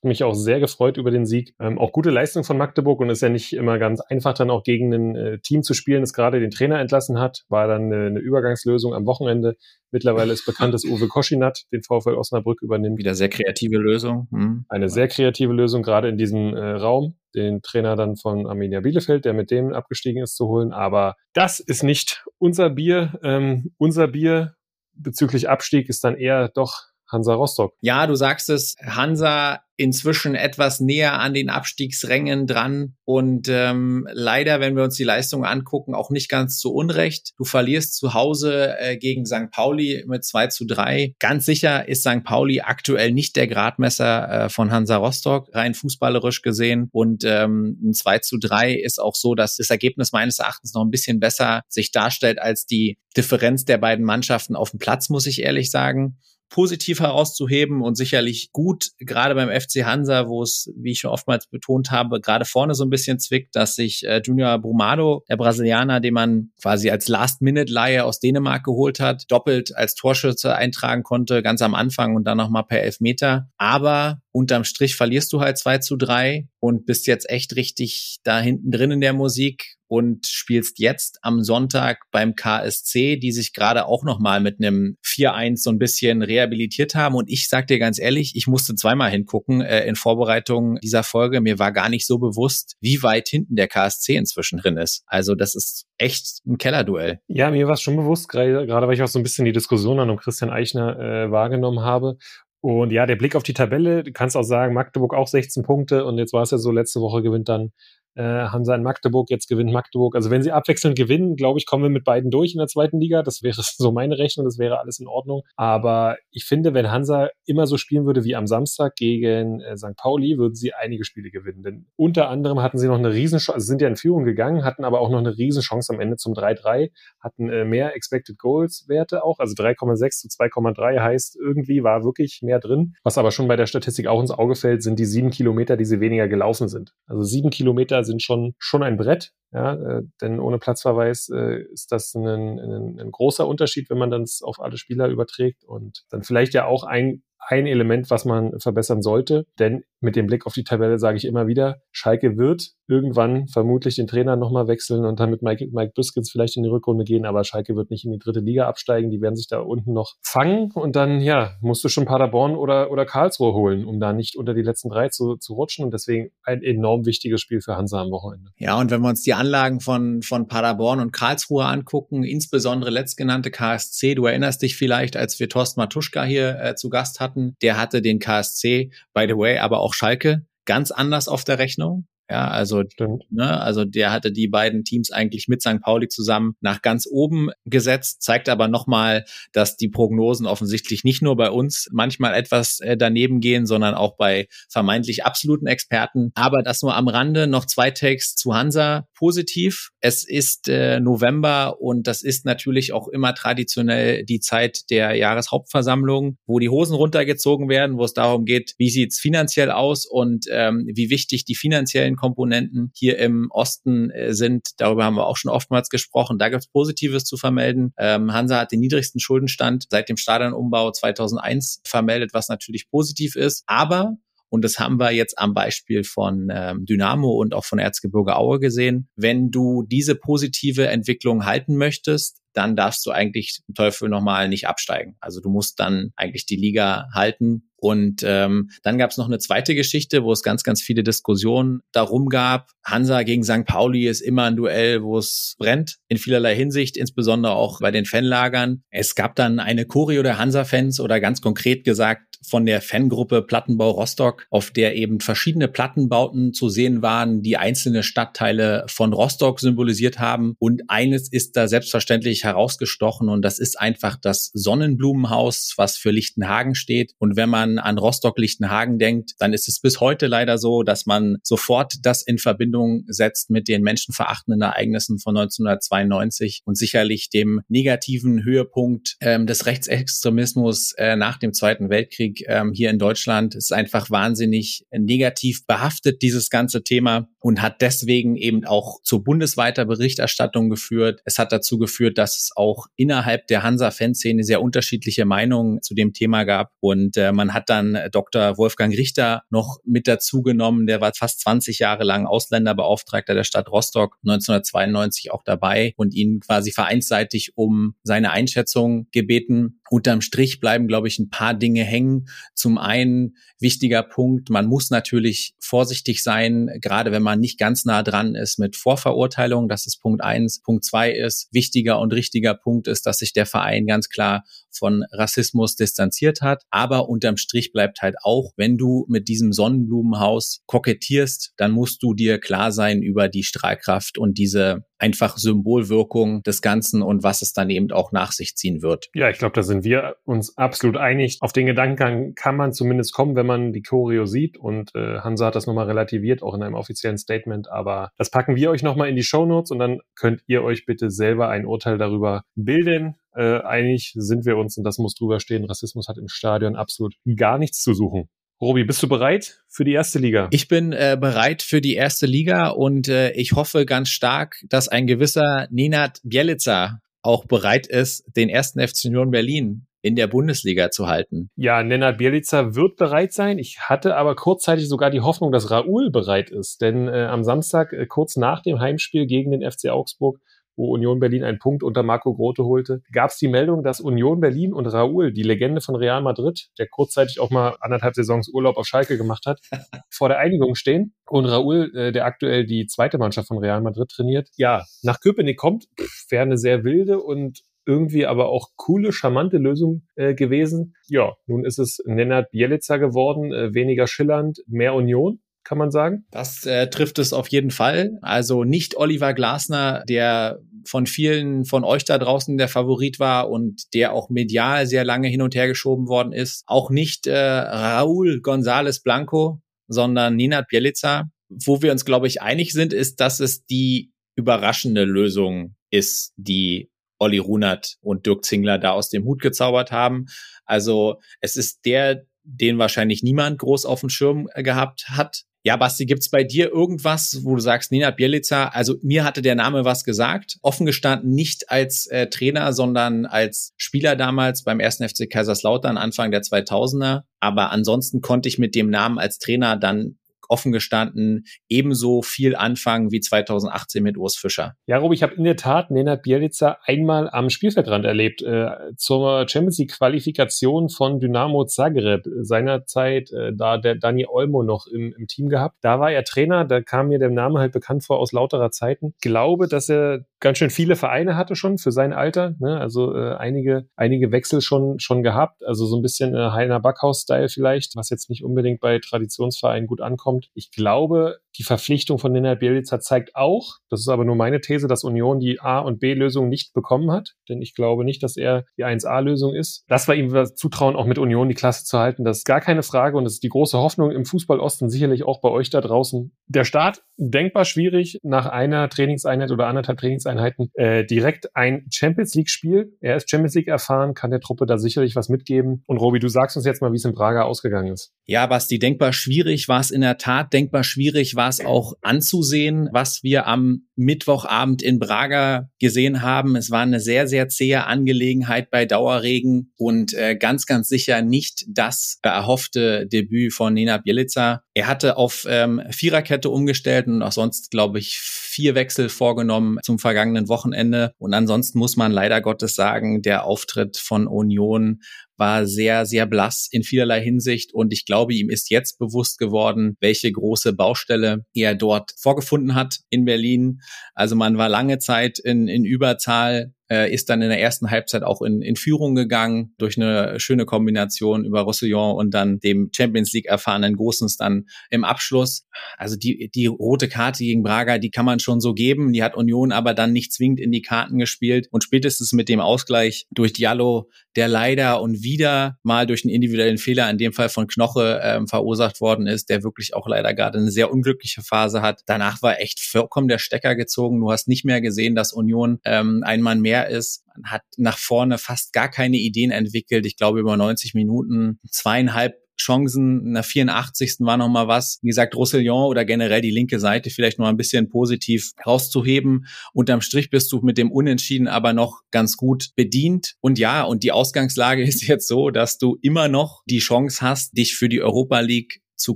mich auch sehr gefreut über den Sieg. Ähm, auch gute Leistung von Magdeburg und ist ja nicht immer ganz einfach, dann auch gegen ein äh, Team zu spielen, das gerade den Trainer entlassen hat. War dann eine, eine Übergangslösung am Wochenende. Mittlerweile ist bekannt, dass Uwe Koschinat den VfL Osnabrück übernimmt. Wieder sehr kreative Lösung. Hm. Eine sehr kreative Lösung, gerade in diesem äh, Raum den Trainer dann von Arminia Bielefeld, der mit dem abgestiegen ist, zu holen. Aber das ist nicht unser Bier. Ähm, unser Bier bezüglich Abstieg ist dann eher doch Hansa Rostock. Ja, du sagst es, Hansa inzwischen etwas näher an den Abstiegsrängen dran und ähm, leider, wenn wir uns die Leistung angucken, auch nicht ganz zu Unrecht. Du verlierst zu Hause äh, gegen St. Pauli mit 2 zu 3. Ganz sicher ist St. Pauli aktuell nicht der Gradmesser äh, von Hansa Rostock, rein fußballerisch gesehen. Und ähm, ein 2 zu 3 ist auch so, dass das Ergebnis meines Erachtens noch ein bisschen besser sich darstellt als die Differenz der beiden Mannschaften auf dem Platz, muss ich ehrlich sagen positiv herauszuheben und sicherlich gut, gerade beim FC Hansa, wo es, wie ich schon oftmals betont habe, gerade vorne so ein bisschen zwickt, dass sich äh, Junior Brumado, der Brasilianer, den man quasi als Last-Minute-Leihe aus Dänemark geholt hat, doppelt als Torschütze eintragen konnte, ganz am Anfang und dann nochmal per Elfmeter. Aber unterm Strich verlierst du halt 2 zu 3 und bist jetzt echt richtig da hinten drin in der Musik und spielst jetzt am Sonntag beim KSC, die sich gerade auch nochmal mit einem 4-1 so ein bisschen rehabilitiert haben. Und ich sag dir ganz ehrlich, ich musste zweimal hingucken äh, in Vorbereitung dieser Folge. Mir war gar nicht so bewusst, wie weit hinten der KSC inzwischen drin ist. Also das ist echt ein Kellerduell. Ja, mir war es schon bewusst, gerade, weil ich auch so ein bisschen die Diskussion an um Christian Eichner äh, wahrgenommen habe. Und ja, der Blick auf die Tabelle, du kannst auch sagen, Magdeburg auch 16 Punkte und jetzt war es ja so, letzte Woche gewinnt dann äh, Hansa in Magdeburg, jetzt gewinnt Magdeburg. Also wenn sie abwechselnd gewinnen, glaube ich, kommen wir mit beiden durch in der zweiten Liga. Das wäre so meine Rechnung, das wäre alles in Ordnung. Aber ich finde, wenn Hansa immer so spielen würde wie am Samstag gegen äh, St. Pauli, würden sie einige Spiele gewinnen. Denn unter anderem hatten sie noch eine Riesenchance, also sind ja in Führung gegangen, hatten aber auch noch eine Riesenchance am Ende zum 3-3, hatten äh, mehr Expected Goals Werte auch, also 3,6 zu 2,3 heißt irgendwie war wirklich mehr drin. Was aber schon bei der Statistik auch ins Auge fällt, sind die sieben Kilometer, die sie weniger gelaufen sind. Also sieben Kilometer sind schon, schon ein Brett. Ja, äh, denn ohne Platzverweis äh, ist das ein, ein, ein großer Unterschied, wenn man das auf alle Spieler überträgt und dann vielleicht ja auch ein, ein Element, was man verbessern sollte. Denn mit dem Blick auf die Tabelle sage ich immer wieder, Schalke wird irgendwann vermutlich den Trainer nochmal wechseln und dann mit Mike, Mike Biskins vielleicht in die Rückrunde gehen, aber Schalke wird nicht in die dritte Liga absteigen. Die werden sich da unten noch fangen und dann, ja, musst du schon Paderborn oder, oder Karlsruhe holen, um da nicht unter die letzten drei zu, zu rutschen. Und deswegen ein enorm wichtiges Spiel für Hansa am Wochenende. Ja, und wenn wir uns die Anlagen von, von Paderborn und Karlsruhe angucken, insbesondere letztgenannte KSC, du erinnerst dich vielleicht, als wir Thorsten Matuschka hier äh, zu Gast hatten, der hatte den KSC, by the way, aber auch Schalke ganz anders auf der Rechnung. Ja, also, ne, also der hatte die beiden Teams eigentlich mit St. Pauli zusammen nach ganz oben gesetzt, zeigt aber nochmal, dass die Prognosen offensichtlich nicht nur bei uns manchmal etwas äh, daneben gehen, sondern auch bei vermeintlich absoluten Experten. Aber das nur am Rande, noch zwei Takes zu Hansa positiv. Es ist äh, November und das ist natürlich auch immer traditionell die Zeit der Jahreshauptversammlung, wo die Hosen runtergezogen werden, wo es darum geht, wie sieht's finanziell aus und ähm, wie wichtig die finanziellen Komponenten hier im Osten äh, sind. Darüber haben wir auch schon oftmals gesprochen. Da gibt es Positives zu vermelden. Ähm, Hansa hat den niedrigsten Schuldenstand seit dem Stadionumbau 2001 vermeldet, was natürlich positiv ist. Aber und das haben wir jetzt am Beispiel von ähm, Dynamo und auch von Erzgebirge Aue gesehen. Wenn du diese positive Entwicklung halten möchtest, dann darfst du eigentlich im Teufel nochmal nicht absteigen. Also du musst dann eigentlich die Liga halten. Und ähm, dann gab es noch eine zweite Geschichte, wo es ganz, ganz viele Diskussionen darum gab. Hansa gegen St. Pauli ist immer ein Duell, wo es brennt, in vielerlei Hinsicht, insbesondere auch bei den Fanlagern. Es gab dann eine Choreo der Hansa-Fans oder ganz konkret gesagt, von der Fangruppe Plattenbau Rostock, auf der eben verschiedene Plattenbauten zu sehen waren, die einzelne Stadtteile von Rostock symbolisiert haben. Und eines ist da selbstverständlich herausgestochen und das ist einfach das Sonnenblumenhaus, was für Lichtenhagen steht. Und wenn man an Rostock-Lichtenhagen denkt, dann ist es bis heute leider so, dass man sofort das in Verbindung setzt mit den menschenverachtenden Ereignissen von 1992 und sicherlich dem negativen Höhepunkt ähm, des Rechtsextremismus äh, nach dem Zweiten Weltkrieg ähm, hier in Deutschland ist einfach wahnsinnig negativ behaftet, dieses ganze Thema, und hat deswegen eben auch zur bundesweiter Berichterstattung geführt. Es hat dazu geführt, dass es auch innerhalb der Hansa-Fanszene sehr unterschiedliche Meinungen zu dem Thema gab. Und äh, man hat dann Dr. Wolfgang Richter noch mit dazu genommen. Der war fast 20 Jahre lang Ausländerbeauftragter der Stadt Rostock, 1992 auch dabei und ihn quasi vereinsseitig um seine Einschätzung gebeten. Unterm Strich bleiben, glaube ich, ein paar Dinge hängen, zum einen wichtiger Punkt, man muss natürlich vorsichtig sein, gerade wenn man nicht ganz nah dran ist mit Vorverurteilung. Das ist Punkt eins. Punkt zwei ist, wichtiger und richtiger Punkt ist, dass sich der Verein ganz klar von Rassismus distanziert hat. Aber unterm Strich bleibt halt auch, wenn du mit diesem Sonnenblumenhaus kokettierst, dann musst du dir klar sein über die Strahlkraft und diese einfach Symbolwirkung des Ganzen und was es dann eben auch nach sich ziehen wird. Ja, ich glaube, da sind wir uns absolut einig. Auf den Gedankengang kann man zumindest kommen, wenn man die Choreo sieht und äh, Hansa hat das nochmal relativiert, auch in einem offiziellen Statement, aber das packen wir euch nochmal in die Show Notes und dann könnt ihr euch bitte selber ein Urteil darüber bilden. Äh, einig sind wir uns und das muss drüber stehen. Rassismus hat im Stadion absolut gar nichts zu suchen. Robi, bist du bereit für die erste Liga? Ich bin äh, bereit für die erste Liga und äh, ich hoffe ganz stark, dass ein gewisser Nenad Bielica auch bereit ist, den ersten FC Union Berlin in der Bundesliga zu halten. Ja, Nenad Bielica wird bereit sein. Ich hatte aber kurzzeitig sogar die Hoffnung, dass Raoul bereit ist. Denn äh, am Samstag, äh, kurz nach dem Heimspiel gegen den FC Augsburg, wo Union Berlin einen Punkt unter Marco Grote holte, gab es die Meldung, dass Union Berlin und Raúl, die Legende von Real Madrid, der kurzzeitig auch mal anderthalb Saisons Urlaub auf Schalke gemacht hat, vor der Einigung stehen. Und Raúl, äh, der aktuell die zweite Mannschaft von Real Madrid trainiert, ja, nach Köpenick kommt, wäre eine sehr wilde und irgendwie aber auch coole, charmante Lösung äh, gewesen. Ja, nun ist es Nenad Bielica geworden, äh, weniger schillernd, mehr Union kann man sagen? Das äh, trifft es auf jeden Fall. Also nicht Oliver Glasner, der von vielen von euch da draußen der Favorit war und der auch medial sehr lange hin und her geschoben worden ist. Auch nicht äh, Raúl González Blanco, sondern Ninat Bielica. Wo wir uns, glaube ich, einig sind, ist, dass es die überraschende Lösung ist, die Olli Runert und Dirk Zingler da aus dem Hut gezaubert haben. Also es ist der, den wahrscheinlich niemand groß auf dem Schirm gehabt hat Ja, Basti, gibt's bei dir irgendwas, wo du sagst, Nina Bielica, also mir hatte der Name was gesagt, offen gestanden nicht als äh, Trainer, sondern als Spieler damals beim ersten FC Kaiserslautern Anfang der 2000er, aber ansonsten konnte ich mit dem Namen als Trainer dann offen gestanden ebenso viel anfangen wie 2018 mit Urs Fischer. Ja, Rob, ich habe in der Tat Nenad Bielica einmal am Spielfeldrand erlebt, äh, zur Champions League Qualifikation von Dynamo Zagreb. Seinerzeit, äh, da der Dani Olmo noch im, im Team gehabt. Da war er Trainer, da kam mir der Name halt bekannt vor aus lauterer Zeiten. Glaube, dass er ganz schön viele Vereine hatte schon für sein Alter, ne? also äh, einige, einige Wechsel schon, schon gehabt, also so ein bisschen äh, Heiner Backhaus-Style vielleicht, was jetzt nicht unbedingt bei Traditionsvereinen gut ankommt. Ich glaube, die Verpflichtung von Nenad Bielica zeigt auch, das ist aber nur meine These, dass Union die A- und B-Lösung nicht bekommen hat, denn ich glaube nicht, dass er die 1A-Lösung ist. Das war ihm zutrauen, auch mit Union die Klasse zu halten, das ist gar keine Frage und das ist die große Hoffnung im Fußball Osten, sicherlich auch bei euch da draußen. Der Start denkbar schwierig nach einer Trainingseinheit oder anderthalb Trainingseinheiten äh, direkt ein Champions League Spiel. Er ist Champions League erfahren, kann der Truppe da sicherlich was mitgeben. Und Robi, du sagst uns jetzt mal, wie es in Braga ausgegangen ist. Ja, Basti, denkbar schwierig war es in der Tat. Denkbar schwierig war es auch anzusehen, was wir am Mittwochabend in Braga gesehen haben. Es war eine sehr, sehr zähe Angelegenheit bei Dauerregen und äh, ganz, ganz sicher nicht das erhoffte Debüt von Nina Bielica. Er hatte auf ähm, Viererkette umgestellt und auch sonst, glaube ich, vier Wechsel vorgenommen zum vergangenen Wochenende. Und ansonsten muss man leider Gottes sagen, der Auftritt von Union war sehr, sehr blass in vielerlei Hinsicht. Und ich glaube, ihm ist jetzt bewusst geworden, welche große Baustelle er dort vorgefunden hat in Berlin. Also man war lange Zeit in, in Überzahl äh, ist dann in der ersten Halbzeit auch in, in Führung gegangen durch eine schöne Kombination über Roussillon und dann dem Champions League erfahrenen Gosens dann im Abschluss. Also die, die rote Karte gegen Braga, die kann man schon so geben. Die hat Union aber dann nicht zwingend in die Karten gespielt und spätestens mit dem Ausgleich durch Diallo, der leider und wieder mal durch einen individuellen Fehler, in dem Fall von Knoche, ähm, verursacht worden ist, der wirklich auch leider gerade eine sehr unglückliche Phase hat. Danach war echt vollkommen der Stecker gezogen. Du hast nicht mehr gesehen, dass Union ähm, ein Mann mehr ist. Man hat nach vorne fast gar keine Ideen entwickelt. Ich glaube, über 90 Minuten zweieinhalb Chancen. In der 84. war noch mal was. Wie gesagt, Roussillon oder generell die linke Seite vielleicht noch ein bisschen positiv rauszuheben. Unterm Strich bist du mit dem Unentschieden aber noch ganz gut bedient. Und ja, und die Ausgangslage ist jetzt so, dass du immer noch die Chance hast, dich für die Europa League zu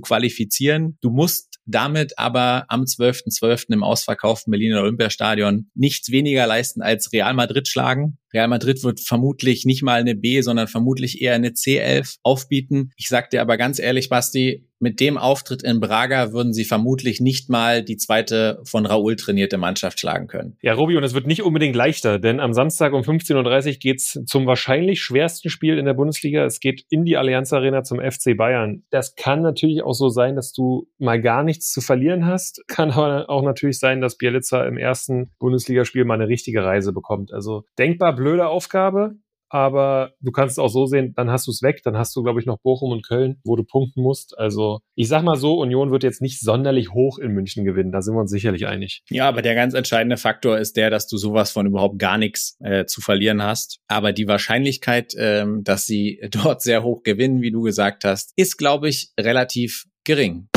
qualifizieren. Du musst damit aber am 12.12. .12. im ausverkauften Berliner Olympiastadion nichts weniger leisten als Real Madrid schlagen. Real Madrid wird vermutlich nicht mal eine B, sondern vermutlich eher eine C11 aufbieten. Ich sag dir aber ganz ehrlich, Basti, mit dem Auftritt in Braga würden sie vermutlich nicht mal die zweite von Raúl trainierte Mannschaft schlagen können. Ja, Robi, und es wird nicht unbedingt leichter, denn am Samstag um 15.30 Uhr geht's zum wahrscheinlich schwersten Spiel in der Bundesliga. Es geht in die Allianz Arena zum FC Bayern. Das kann natürlich auch so sein, dass du mal gar nichts zu verlieren hast. Kann aber auch natürlich sein, dass Bielica im ersten Bundesligaspiel mal eine richtige Reise bekommt. Also denkbar blöde Aufgabe, aber du kannst es auch so sehen, dann hast du es weg, dann hast du, glaube ich, noch Bochum und Köln, wo du punkten musst. Also ich sag mal so, Union wird jetzt nicht sonderlich hoch in München gewinnen, da sind wir uns sicherlich einig. Ja, aber der ganz entscheidende Faktor ist der, dass du sowas von überhaupt gar nichts äh, zu verlieren hast. Aber die Wahrscheinlichkeit, ähm, dass sie dort sehr hoch gewinnen, wie du gesagt hast, ist, glaube ich, relativ gering.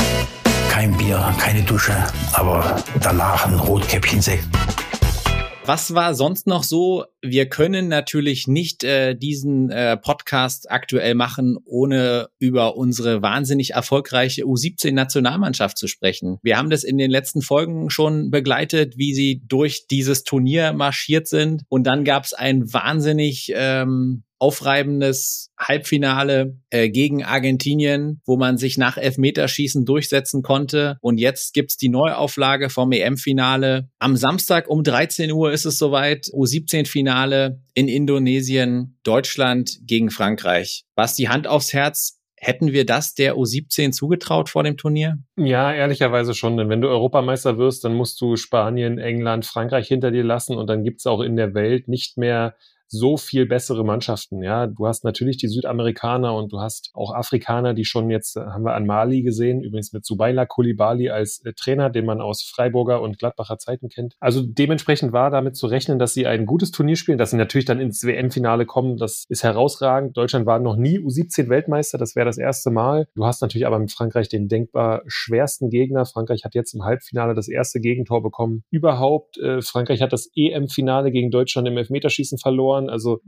Kein Bier, keine Dusche, aber danach ein Rotkäppchensekt. Was war sonst noch so? Wir können natürlich nicht äh, diesen äh, Podcast aktuell machen, ohne über unsere wahnsinnig erfolgreiche U17-Nationalmannschaft zu sprechen. Wir haben das in den letzten Folgen schon begleitet, wie sie durch dieses Turnier marschiert sind. Und dann gab es ein wahnsinnig ähm, aufreibendes Halbfinale äh, gegen Argentinien, wo man sich nach Elfmeterschießen durchsetzen konnte. Und jetzt gibt's die Neuauflage vom EM-Finale. Am Samstag um 13 Uhr ist es soweit. U17-Finale in Indonesien, Deutschland gegen Frankreich. Was die Hand aufs Herz, Hätten wir das der U17 zugetraut vor dem Turnier? Ja, ehrlicherweise schon. Denn wenn du Europameister wirst, dann musst du Spanien, England, Frankreich hinter dir lassen und dann gibt's auch in der Welt nicht mehr so viel bessere Mannschaften. Ja, du hast natürlich die Südamerikaner und du hast auch Afrikaner, die schon jetzt, äh, haben wir an Mali gesehen, übrigens mit Subaila Kulibali als äh, Trainer, den man aus Freiburger und Gladbacher Zeiten kennt. Also dementsprechend war damit zu rechnen, dass sie ein gutes Turnier spielen, dass sie natürlich dann ins WM-Finale kommen. Das ist herausragend. Deutschland war noch nie U17 Weltmeister. Das wäre das erste Mal. Du hast natürlich aber mit Frankreich den denkbar schwersten Gegner. Frankreich hat jetzt im Halbfinale das erste Gegentor bekommen. Überhaupt, äh, Frankreich hat das EM-Finale gegen Deutschland im Elfmeterschießen verloren. Also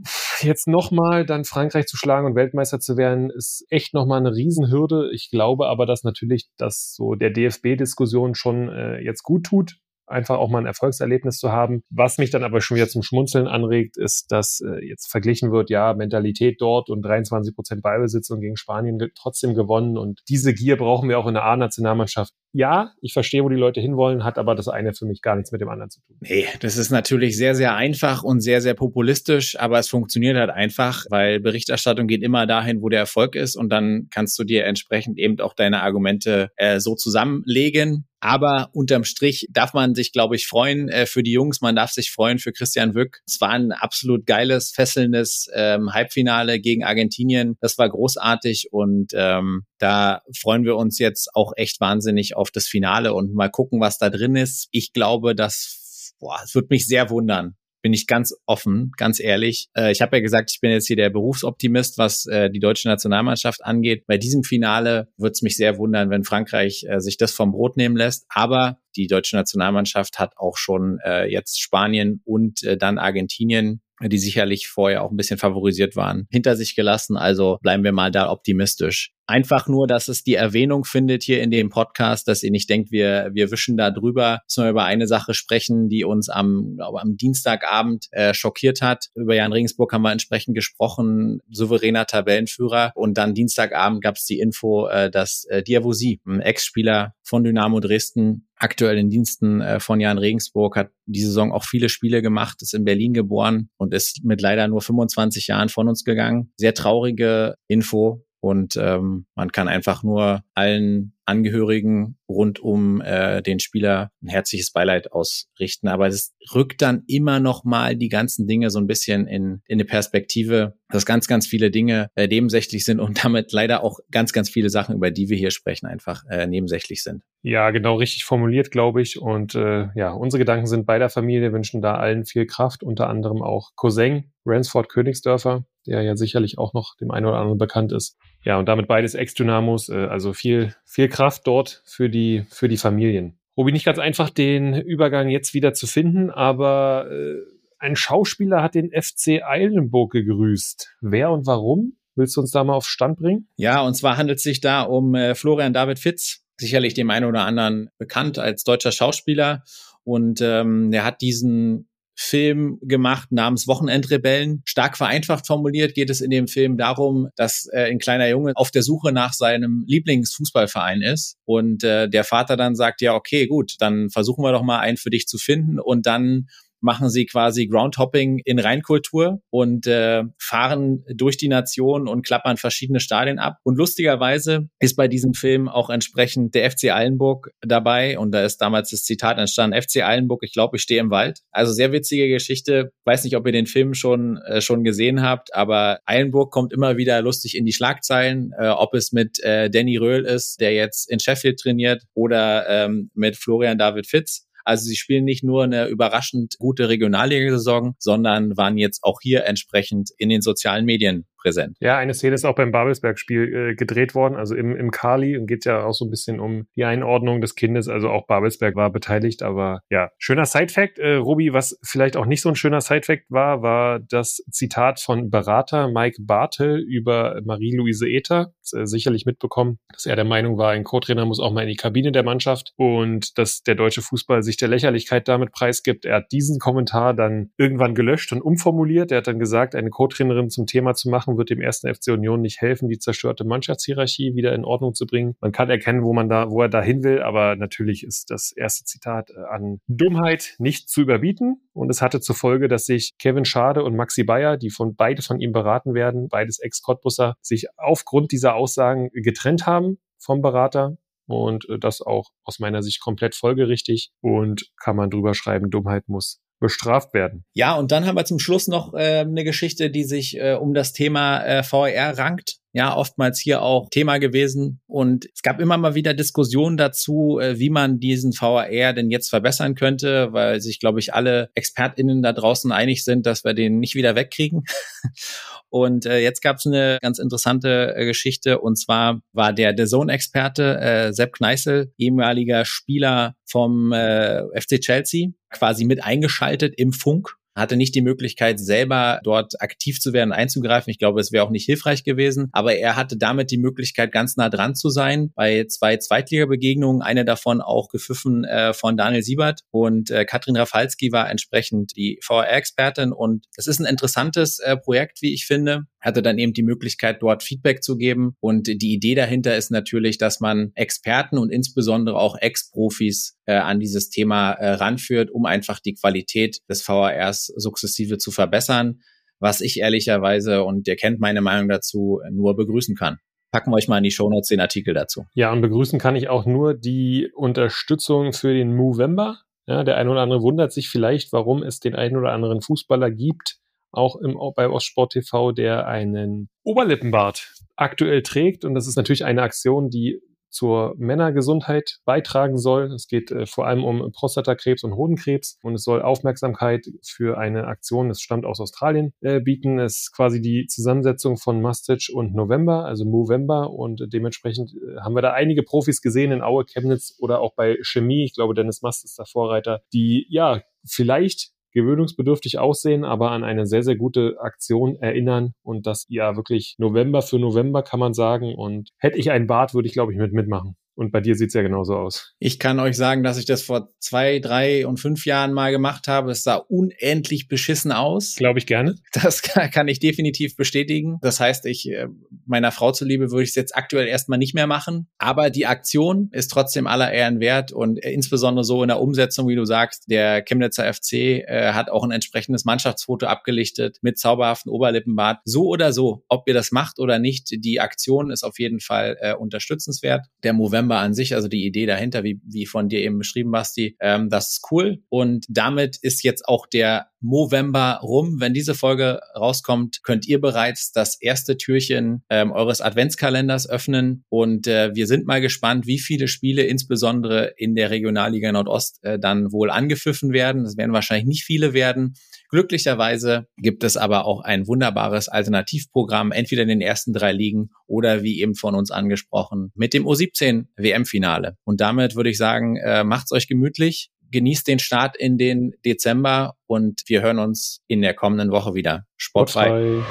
jetzt nochmal dann Frankreich zu schlagen und Weltmeister zu werden, ist echt nochmal eine Riesenhürde. Ich glaube aber, dass natürlich das so der DFB-Diskussion schon äh, jetzt gut tut einfach auch mal ein Erfolgserlebnis zu haben. Was mich dann aber schon wieder zum Schmunzeln anregt, ist, dass äh, jetzt verglichen wird, ja, Mentalität dort und 23 Prozent Ballbesitz und gegen Spanien trotzdem gewonnen. Und diese Gier brauchen wir auch in der A-Nationalmannschaft. Ja, ich verstehe, wo die Leute hinwollen, hat aber das eine für mich gar nichts mit dem anderen zu tun. Nee, das ist natürlich sehr, sehr einfach und sehr, sehr populistisch, aber es funktioniert halt einfach, weil Berichterstattung geht immer dahin, wo der Erfolg ist und dann kannst du dir entsprechend eben auch deine Argumente äh, so zusammenlegen. Aber unterm Strich darf man sich, glaube ich, freuen äh, für die Jungs. Man darf sich freuen für Christian Wück. Es war ein absolut geiles, fesselndes ähm, Halbfinale gegen Argentinien. Das war großartig und ähm, da freuen wir uns jetzt auch echt wahnsinnig auf das Finale und mal gucken, was da drin ist. Ich glaube, dass boah, es wird mich sehr wundern, bin ich ganz offen, ganz ehrlich. Äh, ich habe ja gesagt, ich bin jetzt hier der Berufsoptimist, was äh, die deutsche Nationalmannschaft angeht. Bei diesem Finale wird es mich sehr wundern, wenn Frankreich äh, sich das vom Brot nehmen lässt. Aber die deutsche Nationalmannschaft hat auch schon jetzt Spanien und dann Argentinien die sicherlich vorher auch ein bisschen favorisiert waren, hinter sich gelassen. Also bleiben wir mal da optimistisch. Einfach nur, dass es die Erwähnung findet hier in dem Podcast, dass ihr nicht denkt, wir, wir wischen da drüber. Müssen wir über eine Sache sprechen, die uns am, glaube, am Dienstagabend äh, schockiert hat. Über Jan Regensburg haben wir entsprechend gesprochen, souveräner Tabellenführer. Und dann Dienstagabend gab es die Info, äh, dass äh, Diavosi, ein Ex-Spieler von Dynamo Dresden, aktuell in Diensten äh, von Jan Regensburg, hat die Saison auch viele Spiele gemacht, ist in Berlin geboren und ist mit leider nur 25 Jahren von uns gegangen. Sehr traurige Info und ähm, man kann einfach nur allen Angehörigen rund um äh, den Spieler ein herzliches Beileid ausrichten. Aber es rückt dann immer noch mal die ganzen Dinge so ein bisschen in, in eine Perspektive, dass ganz, ganz viele Dinge äh, nebensächlich sind und damit leider auch ganz, ganz viele Sachen, über die wir hier sprechen, einfach äh, nebensächlich sind. Ja, genau richtig formuliert, glaube ich. Und äh, ja, unsere Gedanken sind bei der Familie, wünschen da allen viel Kraft, unter anderem auch Cousin Ransford Königsdörfer, der ja sicherlich auch noch dem einen oder anderen bekannt ist. Ja, und damit beides Ex-Dynamos, äh, also viel, viel Kraft dort für die, für die Familien. Robi, nicht ganz einfach, den Übergang jetzt wieder zu finden, aber äh, ein Schauspieler hat den FC Eilenburg gegrüßt. Wer und warum? Willst du uns da mal auf Stand bringen? Ja, und zwar handelt es sich da um äh, Florian David Fitz, sicherlich dem einen oder anderen bekannt als deutscher Schauspieler. Und ähm, er hat diesen Film gemacht namens Wochenendrebellen. Stark vereinfacht formuliert geht es in dem Film darum, dass äh, ein kleiner Junge auf der Suche nach seinem Lieblingsfußballverein ist und äh, der Vater dann sagt, ja, okay, gut, dann versuchen wir doch mal einen für dich zu finden und dann machen sie quasi Groundhopping in Reinkultur und äh, fahren durch die Nation und klappern verschiedene Stadien ab. Und lustigerweise ist bei diesem Film auch entsprechend der FC Eilenburg dabei. Und da ist damals das Zitat entstanden, FC Eilenburg, ich glaube, ich stehe im Wald. Also sehr witzige Geschichte. Weiß nicht, ob ihr den Film schon, äh, schon gesehen habt, aber Eilenburg kommt immer wieder lustig in die Schlagzeilen, äh, ob es mit äh, Danny Röhl ist, der jetzt in Sheffield trainiert, oder ähm, mit Florian David Fitz. Also sie spielen nicht nur eine überraschend gute Regionalliga-Saison, sondern waren jetzt auch hier entsprechend in den sozialen Medien präsent. Ja, eine Szene ist auch beim Babelsberg-Spiel äh, gedreht worden, also im, im Kali und geht ja auch so ein bisschen um die Einordnung des Kindes. Also auch Babelsberg war beteiligt, aber ja, schöner Side-Fact. Äh, Robi, was vielleicht auch nicht so ein schöner Side-Fact war, war das Zitat von Berater Mike Bartel über Marie-Louise Ether. Äh, sicherlich mitbekommen, dass er der Meinung war, ein Co-Trainer muss auch mal in die Kabine der Mannschaft und dass der deutsche Fußball sich der Lächerlichkeit damit preisgibt. Er hat diesen Kommentar dann irgendwann gelöscht und umformuliert. Er hat dann gesagt, eine Co-Trainerin zum Thema zu machen, wird dem ersten FC Union nicht helfen, die zerstörte Mannschaftshierarchie wieder in Ordnung zu bringen. Man kann erkennen, wo man da, wo er da hin will, aber natürlich ist das erste Zitat äh, an Dummheit nicht zu überbieten. Und es hatte zur Folge, dass sich Kevin Schade und Maxi Bayer, die von beide von ihm beraten werden, beides Ex-Cottbusser, sich aufgrund dieser Aussagen getrennt haben vom Berater. Und äh, das auch aus meiner Sicht komplett folgerichtig. Und kann man drüber schreiben, Dummheit muss bestraft werden. Ja, und dann haben wir zum Schluss noch äh, eine Geschichte, die sich äh, um das Thema äh, VR rankt ja oftmals hier auch Thema gewesen. Und es gab immer mal wieder Diskussionen dazu, äh, wie man diesen VAR denn jetzt verbessern könnte, weil sich, glaube ich, alle ExpertInnen da draußen einig sind, dass wir den nicht wieder wegkriegen. Und äh, jetzt gab es eine ganz interessante äh, Geschichte und zwar war der The Zone-Experte äh, Sepp Kneißel, ehemaliger Spieler vom äh, FC Chelsea, quasi mit eingeschaltet im Funk hatte nicht die Möglichkeit, selber dort aktiv zu werden, einzugreifen. Ich glaube, es wäre auch nicht hilfreich gewesen. Aber er hatte damit die Möglichkeit, ganz nah dran zu sein bei zwei Zweitliga-Begegnungen. Eine davon auch gepfiffen äh, von Daniel Siebert und äh, Katrin Rafalski war entsprechend die VR-Expertin. Und es ist ein interessantes äh, Projekt, wie ich finde hatte dann eben die Möglichkeit, dort Feedback zu geben. Und die Idee dahinter ist natürlich, dass man Experten und insbesondere auch Ex-Profis äh, an dieses Thema äh, ranführt, um einfach die Qualität des VRs sukzessive zu verbessern, was ich ehrlicherweise, und ihr kennt meine Meinung dazu, nur begrüßen kann packen wir euch mal in die Shownotes den Artikel dazu. Ja, und begrüßen kann ich auch nur die Unterstützung für den Movember. Ja, der eine oder andere wundert sich vielleicht, warum es den einen oder anderen Fußballer gibt, auch im, bei Ostsport TV, der einen Oberlippenbart aktuell trägt. Und das ist natürlich eine Aktion, die zur Männergesundheit beitragen soll. Es geht äh, vor allem um Prostatakrebs und Hodenkrebs und es soll Aufmerksamkeit für eine Aktion, das stammt aus Australien, äh, bieten. Es ist quasi die Zusammensetzung von Mustich und November, also Movember und dementsprechend äh, haben wir da einige Profis gesehen in Aue, Chemnitz oder auch bei Chemie. Ich glaube, Dennis Mast ist der Vorreiter, die ja vielleicht gewöhnungsbedürftig aussehen, aber an eine sehr, sehr gute Aktion erinnern und das ja wirklich November für November kann man sagen. Und hätte ich einen Bart, würde ich, glaube ich, mit mitmachen. Und bei dir sieht's ja genauso aus. Ich kann euch sagen, dass ich das vor zwei, drei und fünf Jahren mal gemacht habe. Es sah unendlich beschissen aus. Glaube ich gerne. Das kann ich definitiv bestätigen. Das heißt, ich äh, meiner Frau zuliebe würde ich es jetzt aktuell erstmal nicht mehr machen. Aber die Aktion ist trotzdem aller Ehren wert und insbesondere so in der Umsetzung, wie du sagst, der Chemnitzer FC äh, hat auch ein entsprechendes Mannschaftsfoto abgelichtet mit zauberhaften Oberlippenbart. So oder so, ob ihr das macht oder nicht, die Aktion ist auf jeden Fall äh, unterstützenswert. Der Movember November an sich, also die Idee dahinter, wie, wie von dir eben beschrieben, Basti, ähm, das ist cool. Und damit ist jetzt auch der Movember rum. Wenn diese Folge rauskommt, könnt ihr bereits das erste Türchen ähm, eures Adventskalenders öffnen. Und äh, wir sind mal gespannt, wie viele Spiele insbesondere in der Regionalliga Nordost äh, dann wohl angepfiffen werden. Das werden wahrscheinlich nicht viele werden. Glücklicherweise gibt es aber auch ein wunderbares Alternativprogramm, entweder in den ersten drei Ligen oder wie eben von uns angesprochen mit dem U17 WM-Finale. Und damit würde ich sagen, äh, macht's euch gemütlich, genießt den Start in den Dezember und wir hören uns in der kommenden Woche wieder. Sportfrei.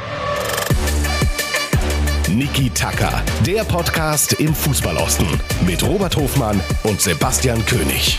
Niki Tacker, der Podcast im Fußballosten mit Robert Hofmann und Sebastian König.